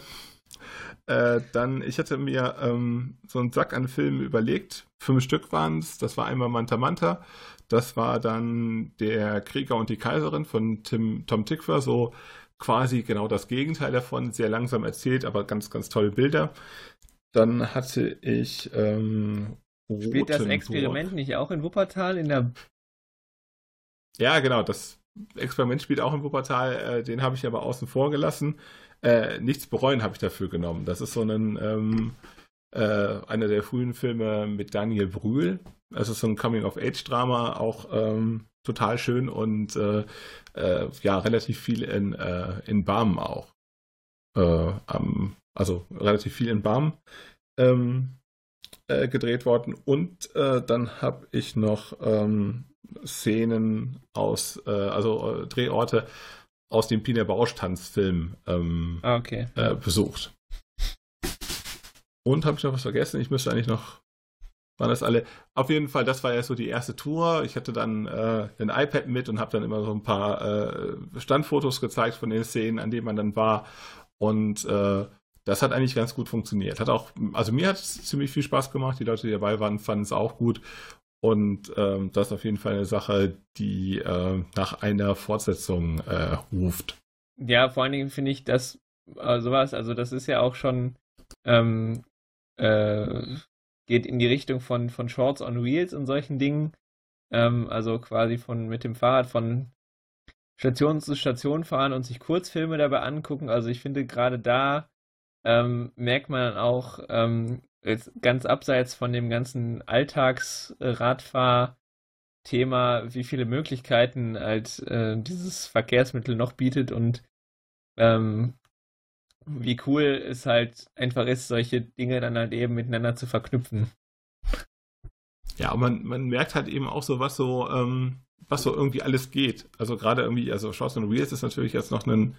äh, dann, ich hatte mir ähm, so einen Sack an Filmen überlegt. Fünf Stück waren es. Das war einmal Manta Manta. Das war dann Der Krieger und die Kaiserin von Tim, Tom Tickwer. So quasi genau das Gegenteil davon. Sehr langsam erzählt, aber ganz, ganz tolle Bilder. Dann hatte ich. Ähm, Spielt das Experiment nicht auch in Wuppertal in der. Ja, genau. Das Experiment spielt auch in Wuppertal. Äh, den habe ich aber außen vor gelassen. Äh, nichts bereuen habe ich dafür genommen. Das ist so ein. Ähm, äh, einer der frühen Filme mit Daniel Brühl. Es ist so ein Coming-of-Age-Drama, auch ähm, total schön und äh, äh, ja, relativ viel in, äh, in Barmen auch. Am, also relativ viel in Barmen ähm, gedreht worden. Und dann habe ich noch ähm, Szenen aus, also Drehorte aus dem Pina Bausch-Tanzfilm ähm, ah, okay. besucht. Und habe ich noch was vergessen? Ich müsste eigentlich noch. Waren das alle? Auf jeden Fall, das war ja so die erste Tour. Ich hatte dann äh, ein iPad mit und habe dann immer so ein paar äh, Standfotos gezeigt von den Szenen, an denen man dann war. Und äh, das hat eigentlich ganz gut funktioniert. Hat auch, also mir hat es ziemlich viel Spaß gemacht. Die Leute, die dabei waren, fanden es auch gut. Und ähm, das ist auf jeden Fall eine Sache, die äh, nach einer Fortsetzung äh, ruft. Ja, vor allen Dingen finde ich das äh, sowas, also das ist ja auch schon ähm, äh, geht in die Richtung von, von Shorts on Wheels und solchen Dingen. Ähm, also quasi von mit dem Fahrrad von Station zu Station fahren und sich Kurzfilme dabei angucken. Also ich finde gerade da ähm, merkt man auch ähm, jetzt ganz abseits von dem ganzen Alltagsradfahr-Thema, wie viele Möglichkeiten halt äh, dieses Verkehrsmittel noch bietet und ähm, wie cool es halt einfach ist, solche Dinge dann halt eben miteinander zu verknüpfen. Ja, und man, man merkt halt eben auch so, was so, ähm, was so irgendwie alles geht. Also gerade irgendwie, also Shorts and Reels ist natürlich jetzt noch ein,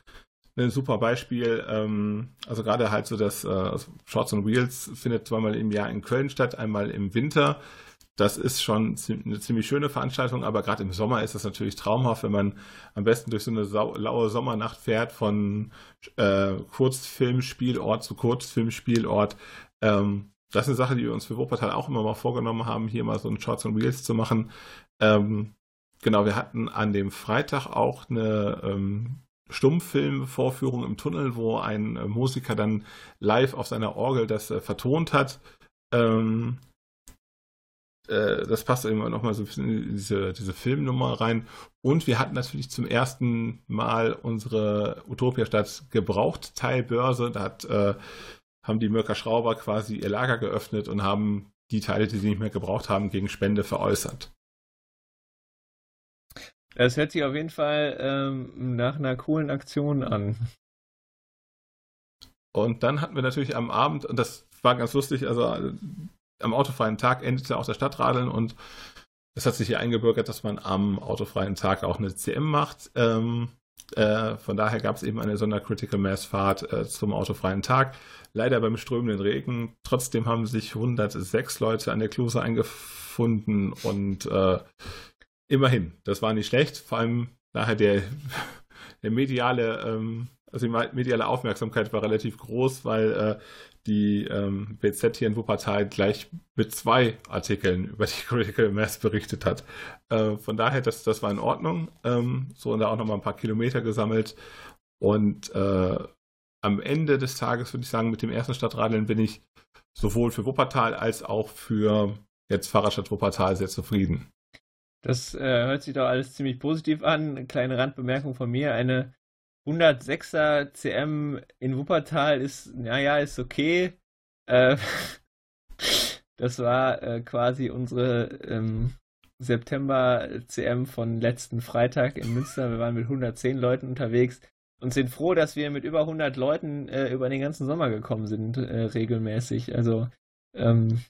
ein super Beispiel. Ähm, also gerade halt so das äh, Shorts and Reels findet zweimal im Jahr in Köln statt, einmal im Winter. Das ist schon eine ziemlich schöne Veranstaltung, aber gerade im Sommer ist das natürlich traumhaft, wenn man am besten durch so eine laue Sommernacht fährt von äh, Kurzfilmspielort zu Kurzfilmspielort. Ähm, das ist eine Sache, die wir uns für Wuppertal auch immer mal vorgenommen haben, hier mal so ein Shorts and Wheels zu machen. Ähm, genau, wir hatten an dem Freitag auch eine ähm, Stummfilmvorführung im Tunnel, wo ein äh, Musiker dann live auf seiner Orgel das äh, vertont hat. Ähm, äh, das passt immer noch mal so ein bisschen in diese, diese Filmnummer rein. Und wir hatten natürlich zum ersten Mal unsere Utopia-Stadt Gebraucht-Teilbörse. Da hat, äh, haben die Mörker Schrauber quasi ihr Lager geöffnet und haben die Teile, die sie nicht mehr gebraucht haben, gegen Spende veräußert. Das hört sich auf jeden Fall ähm, nach einer coolen Aktion an. Und dann hatten wir natürlich am Abend, und das war ganz lustig, also am autofreien Tag endete auch das Stadtradeln und es hat sich hier eingebürgert, dass man am autofreien Tag auch eine CM macht. Ähm, äh, von daher gab es eben eine Sondercritical Mass Fahrt äh, zum autofreien Tag. Leider beim strömenden Regen. Trotzdem haben sich 106 Leute an der Klose eingefunden und äh, immerhin, das war nicht schlecht. Vor allem nachher der, der mediale, ähm, also die mediale Aufmerksamkeit war relativ groß, weil äh, die ähm, BZ hier in Wuppertal gleich mit zwei Artikeln über die Critical Mass berichtet hat. Äh, von daher, das, das war in Ordnung. Ähm, so und da auch nochmal ein paar Kilometer gesammelt. Und äh, am Ende des Tages würde ich sagen, mit dem ersten Stadtradeln bin ich sowohl für Wuppertal als auch für jetzt Fahrradstadt Wuppertal sehr zufrieden. Das äh, hört sich doch alles ziemlich positiv an. Eine kleine Randbemerkung von mir. Eine 106er CM in Wuppertal ist, naja, ist okay. Äh, das war äh, quasi unsere ähm, September-CM von letzten Freitag in Münster. Wir waren mit 110 Leuten unterwegs und sind froh, dass wir mit über 100 Leuten äh, über den ganzen Sommer gekommen sind, äh, regelmäßig. Also ähm,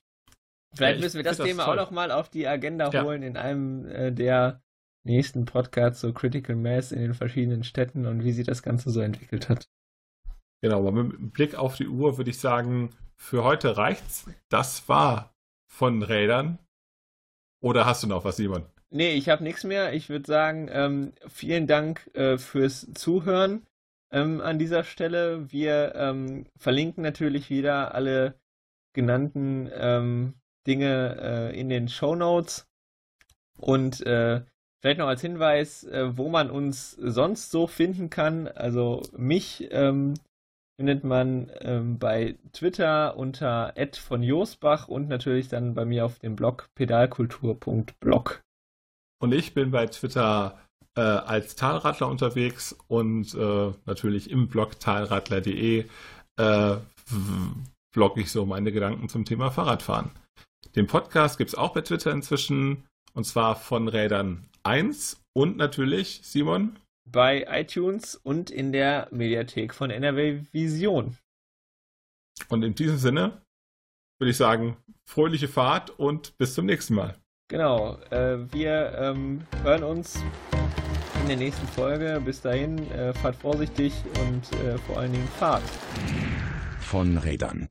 vielleicht ja, müssen wir das Thema das auch noch mal auf die Agenda ja. holen in einem äh, der nächsten Podcasts, so Critical Mass in den verschiedenen Städten und wie sich das Ganze so entwickelt hat. Genau, aber mit Blick auf die Uhr würde ich sagen, für heute reicht's. Das war von Rädern. Oder hast du noch was, Simon? Nee, ich habe nichts mehr. Ich würde sagen, ähm, vielen Dank äh, fürs Zuhören ähm, an dieser Stelle. Wir ähm, verlinken natürlich wieder alle genannten ähm, Dinge äh, in den Show Notes. Und äh, vielleicht noch als Hinweis, äh, wo man uns sonst so finden kann. Also mich ähm, findet man ähm, bei Twitter unter von Josbach und natürlich dann bei mir auf dem Blog pedalkultur.blog. Und ich bin bei Twitter äh, als Talradler unterwegs und äh, natürlich im Blog talradler.de äh, blogge ich so meine Gedanken zum Thema Fahrradfahren. Den Podcast gibt es auch bei Twitter inzwischen und zwar von Rädern 1 und natürlich, Simon, bei iTunes und in der Mediathek von NRW Vision. Und in diesem Sinne würde ich sagen, fröhliche Fahrt und bis zum nächsten Mal. Genau, äh, wir ähm, hören uns in der nächsten Folge. Bis dahin, äh, fahrt vorsichtig und äh, vor allen Dingen fahrt. Von Rädern.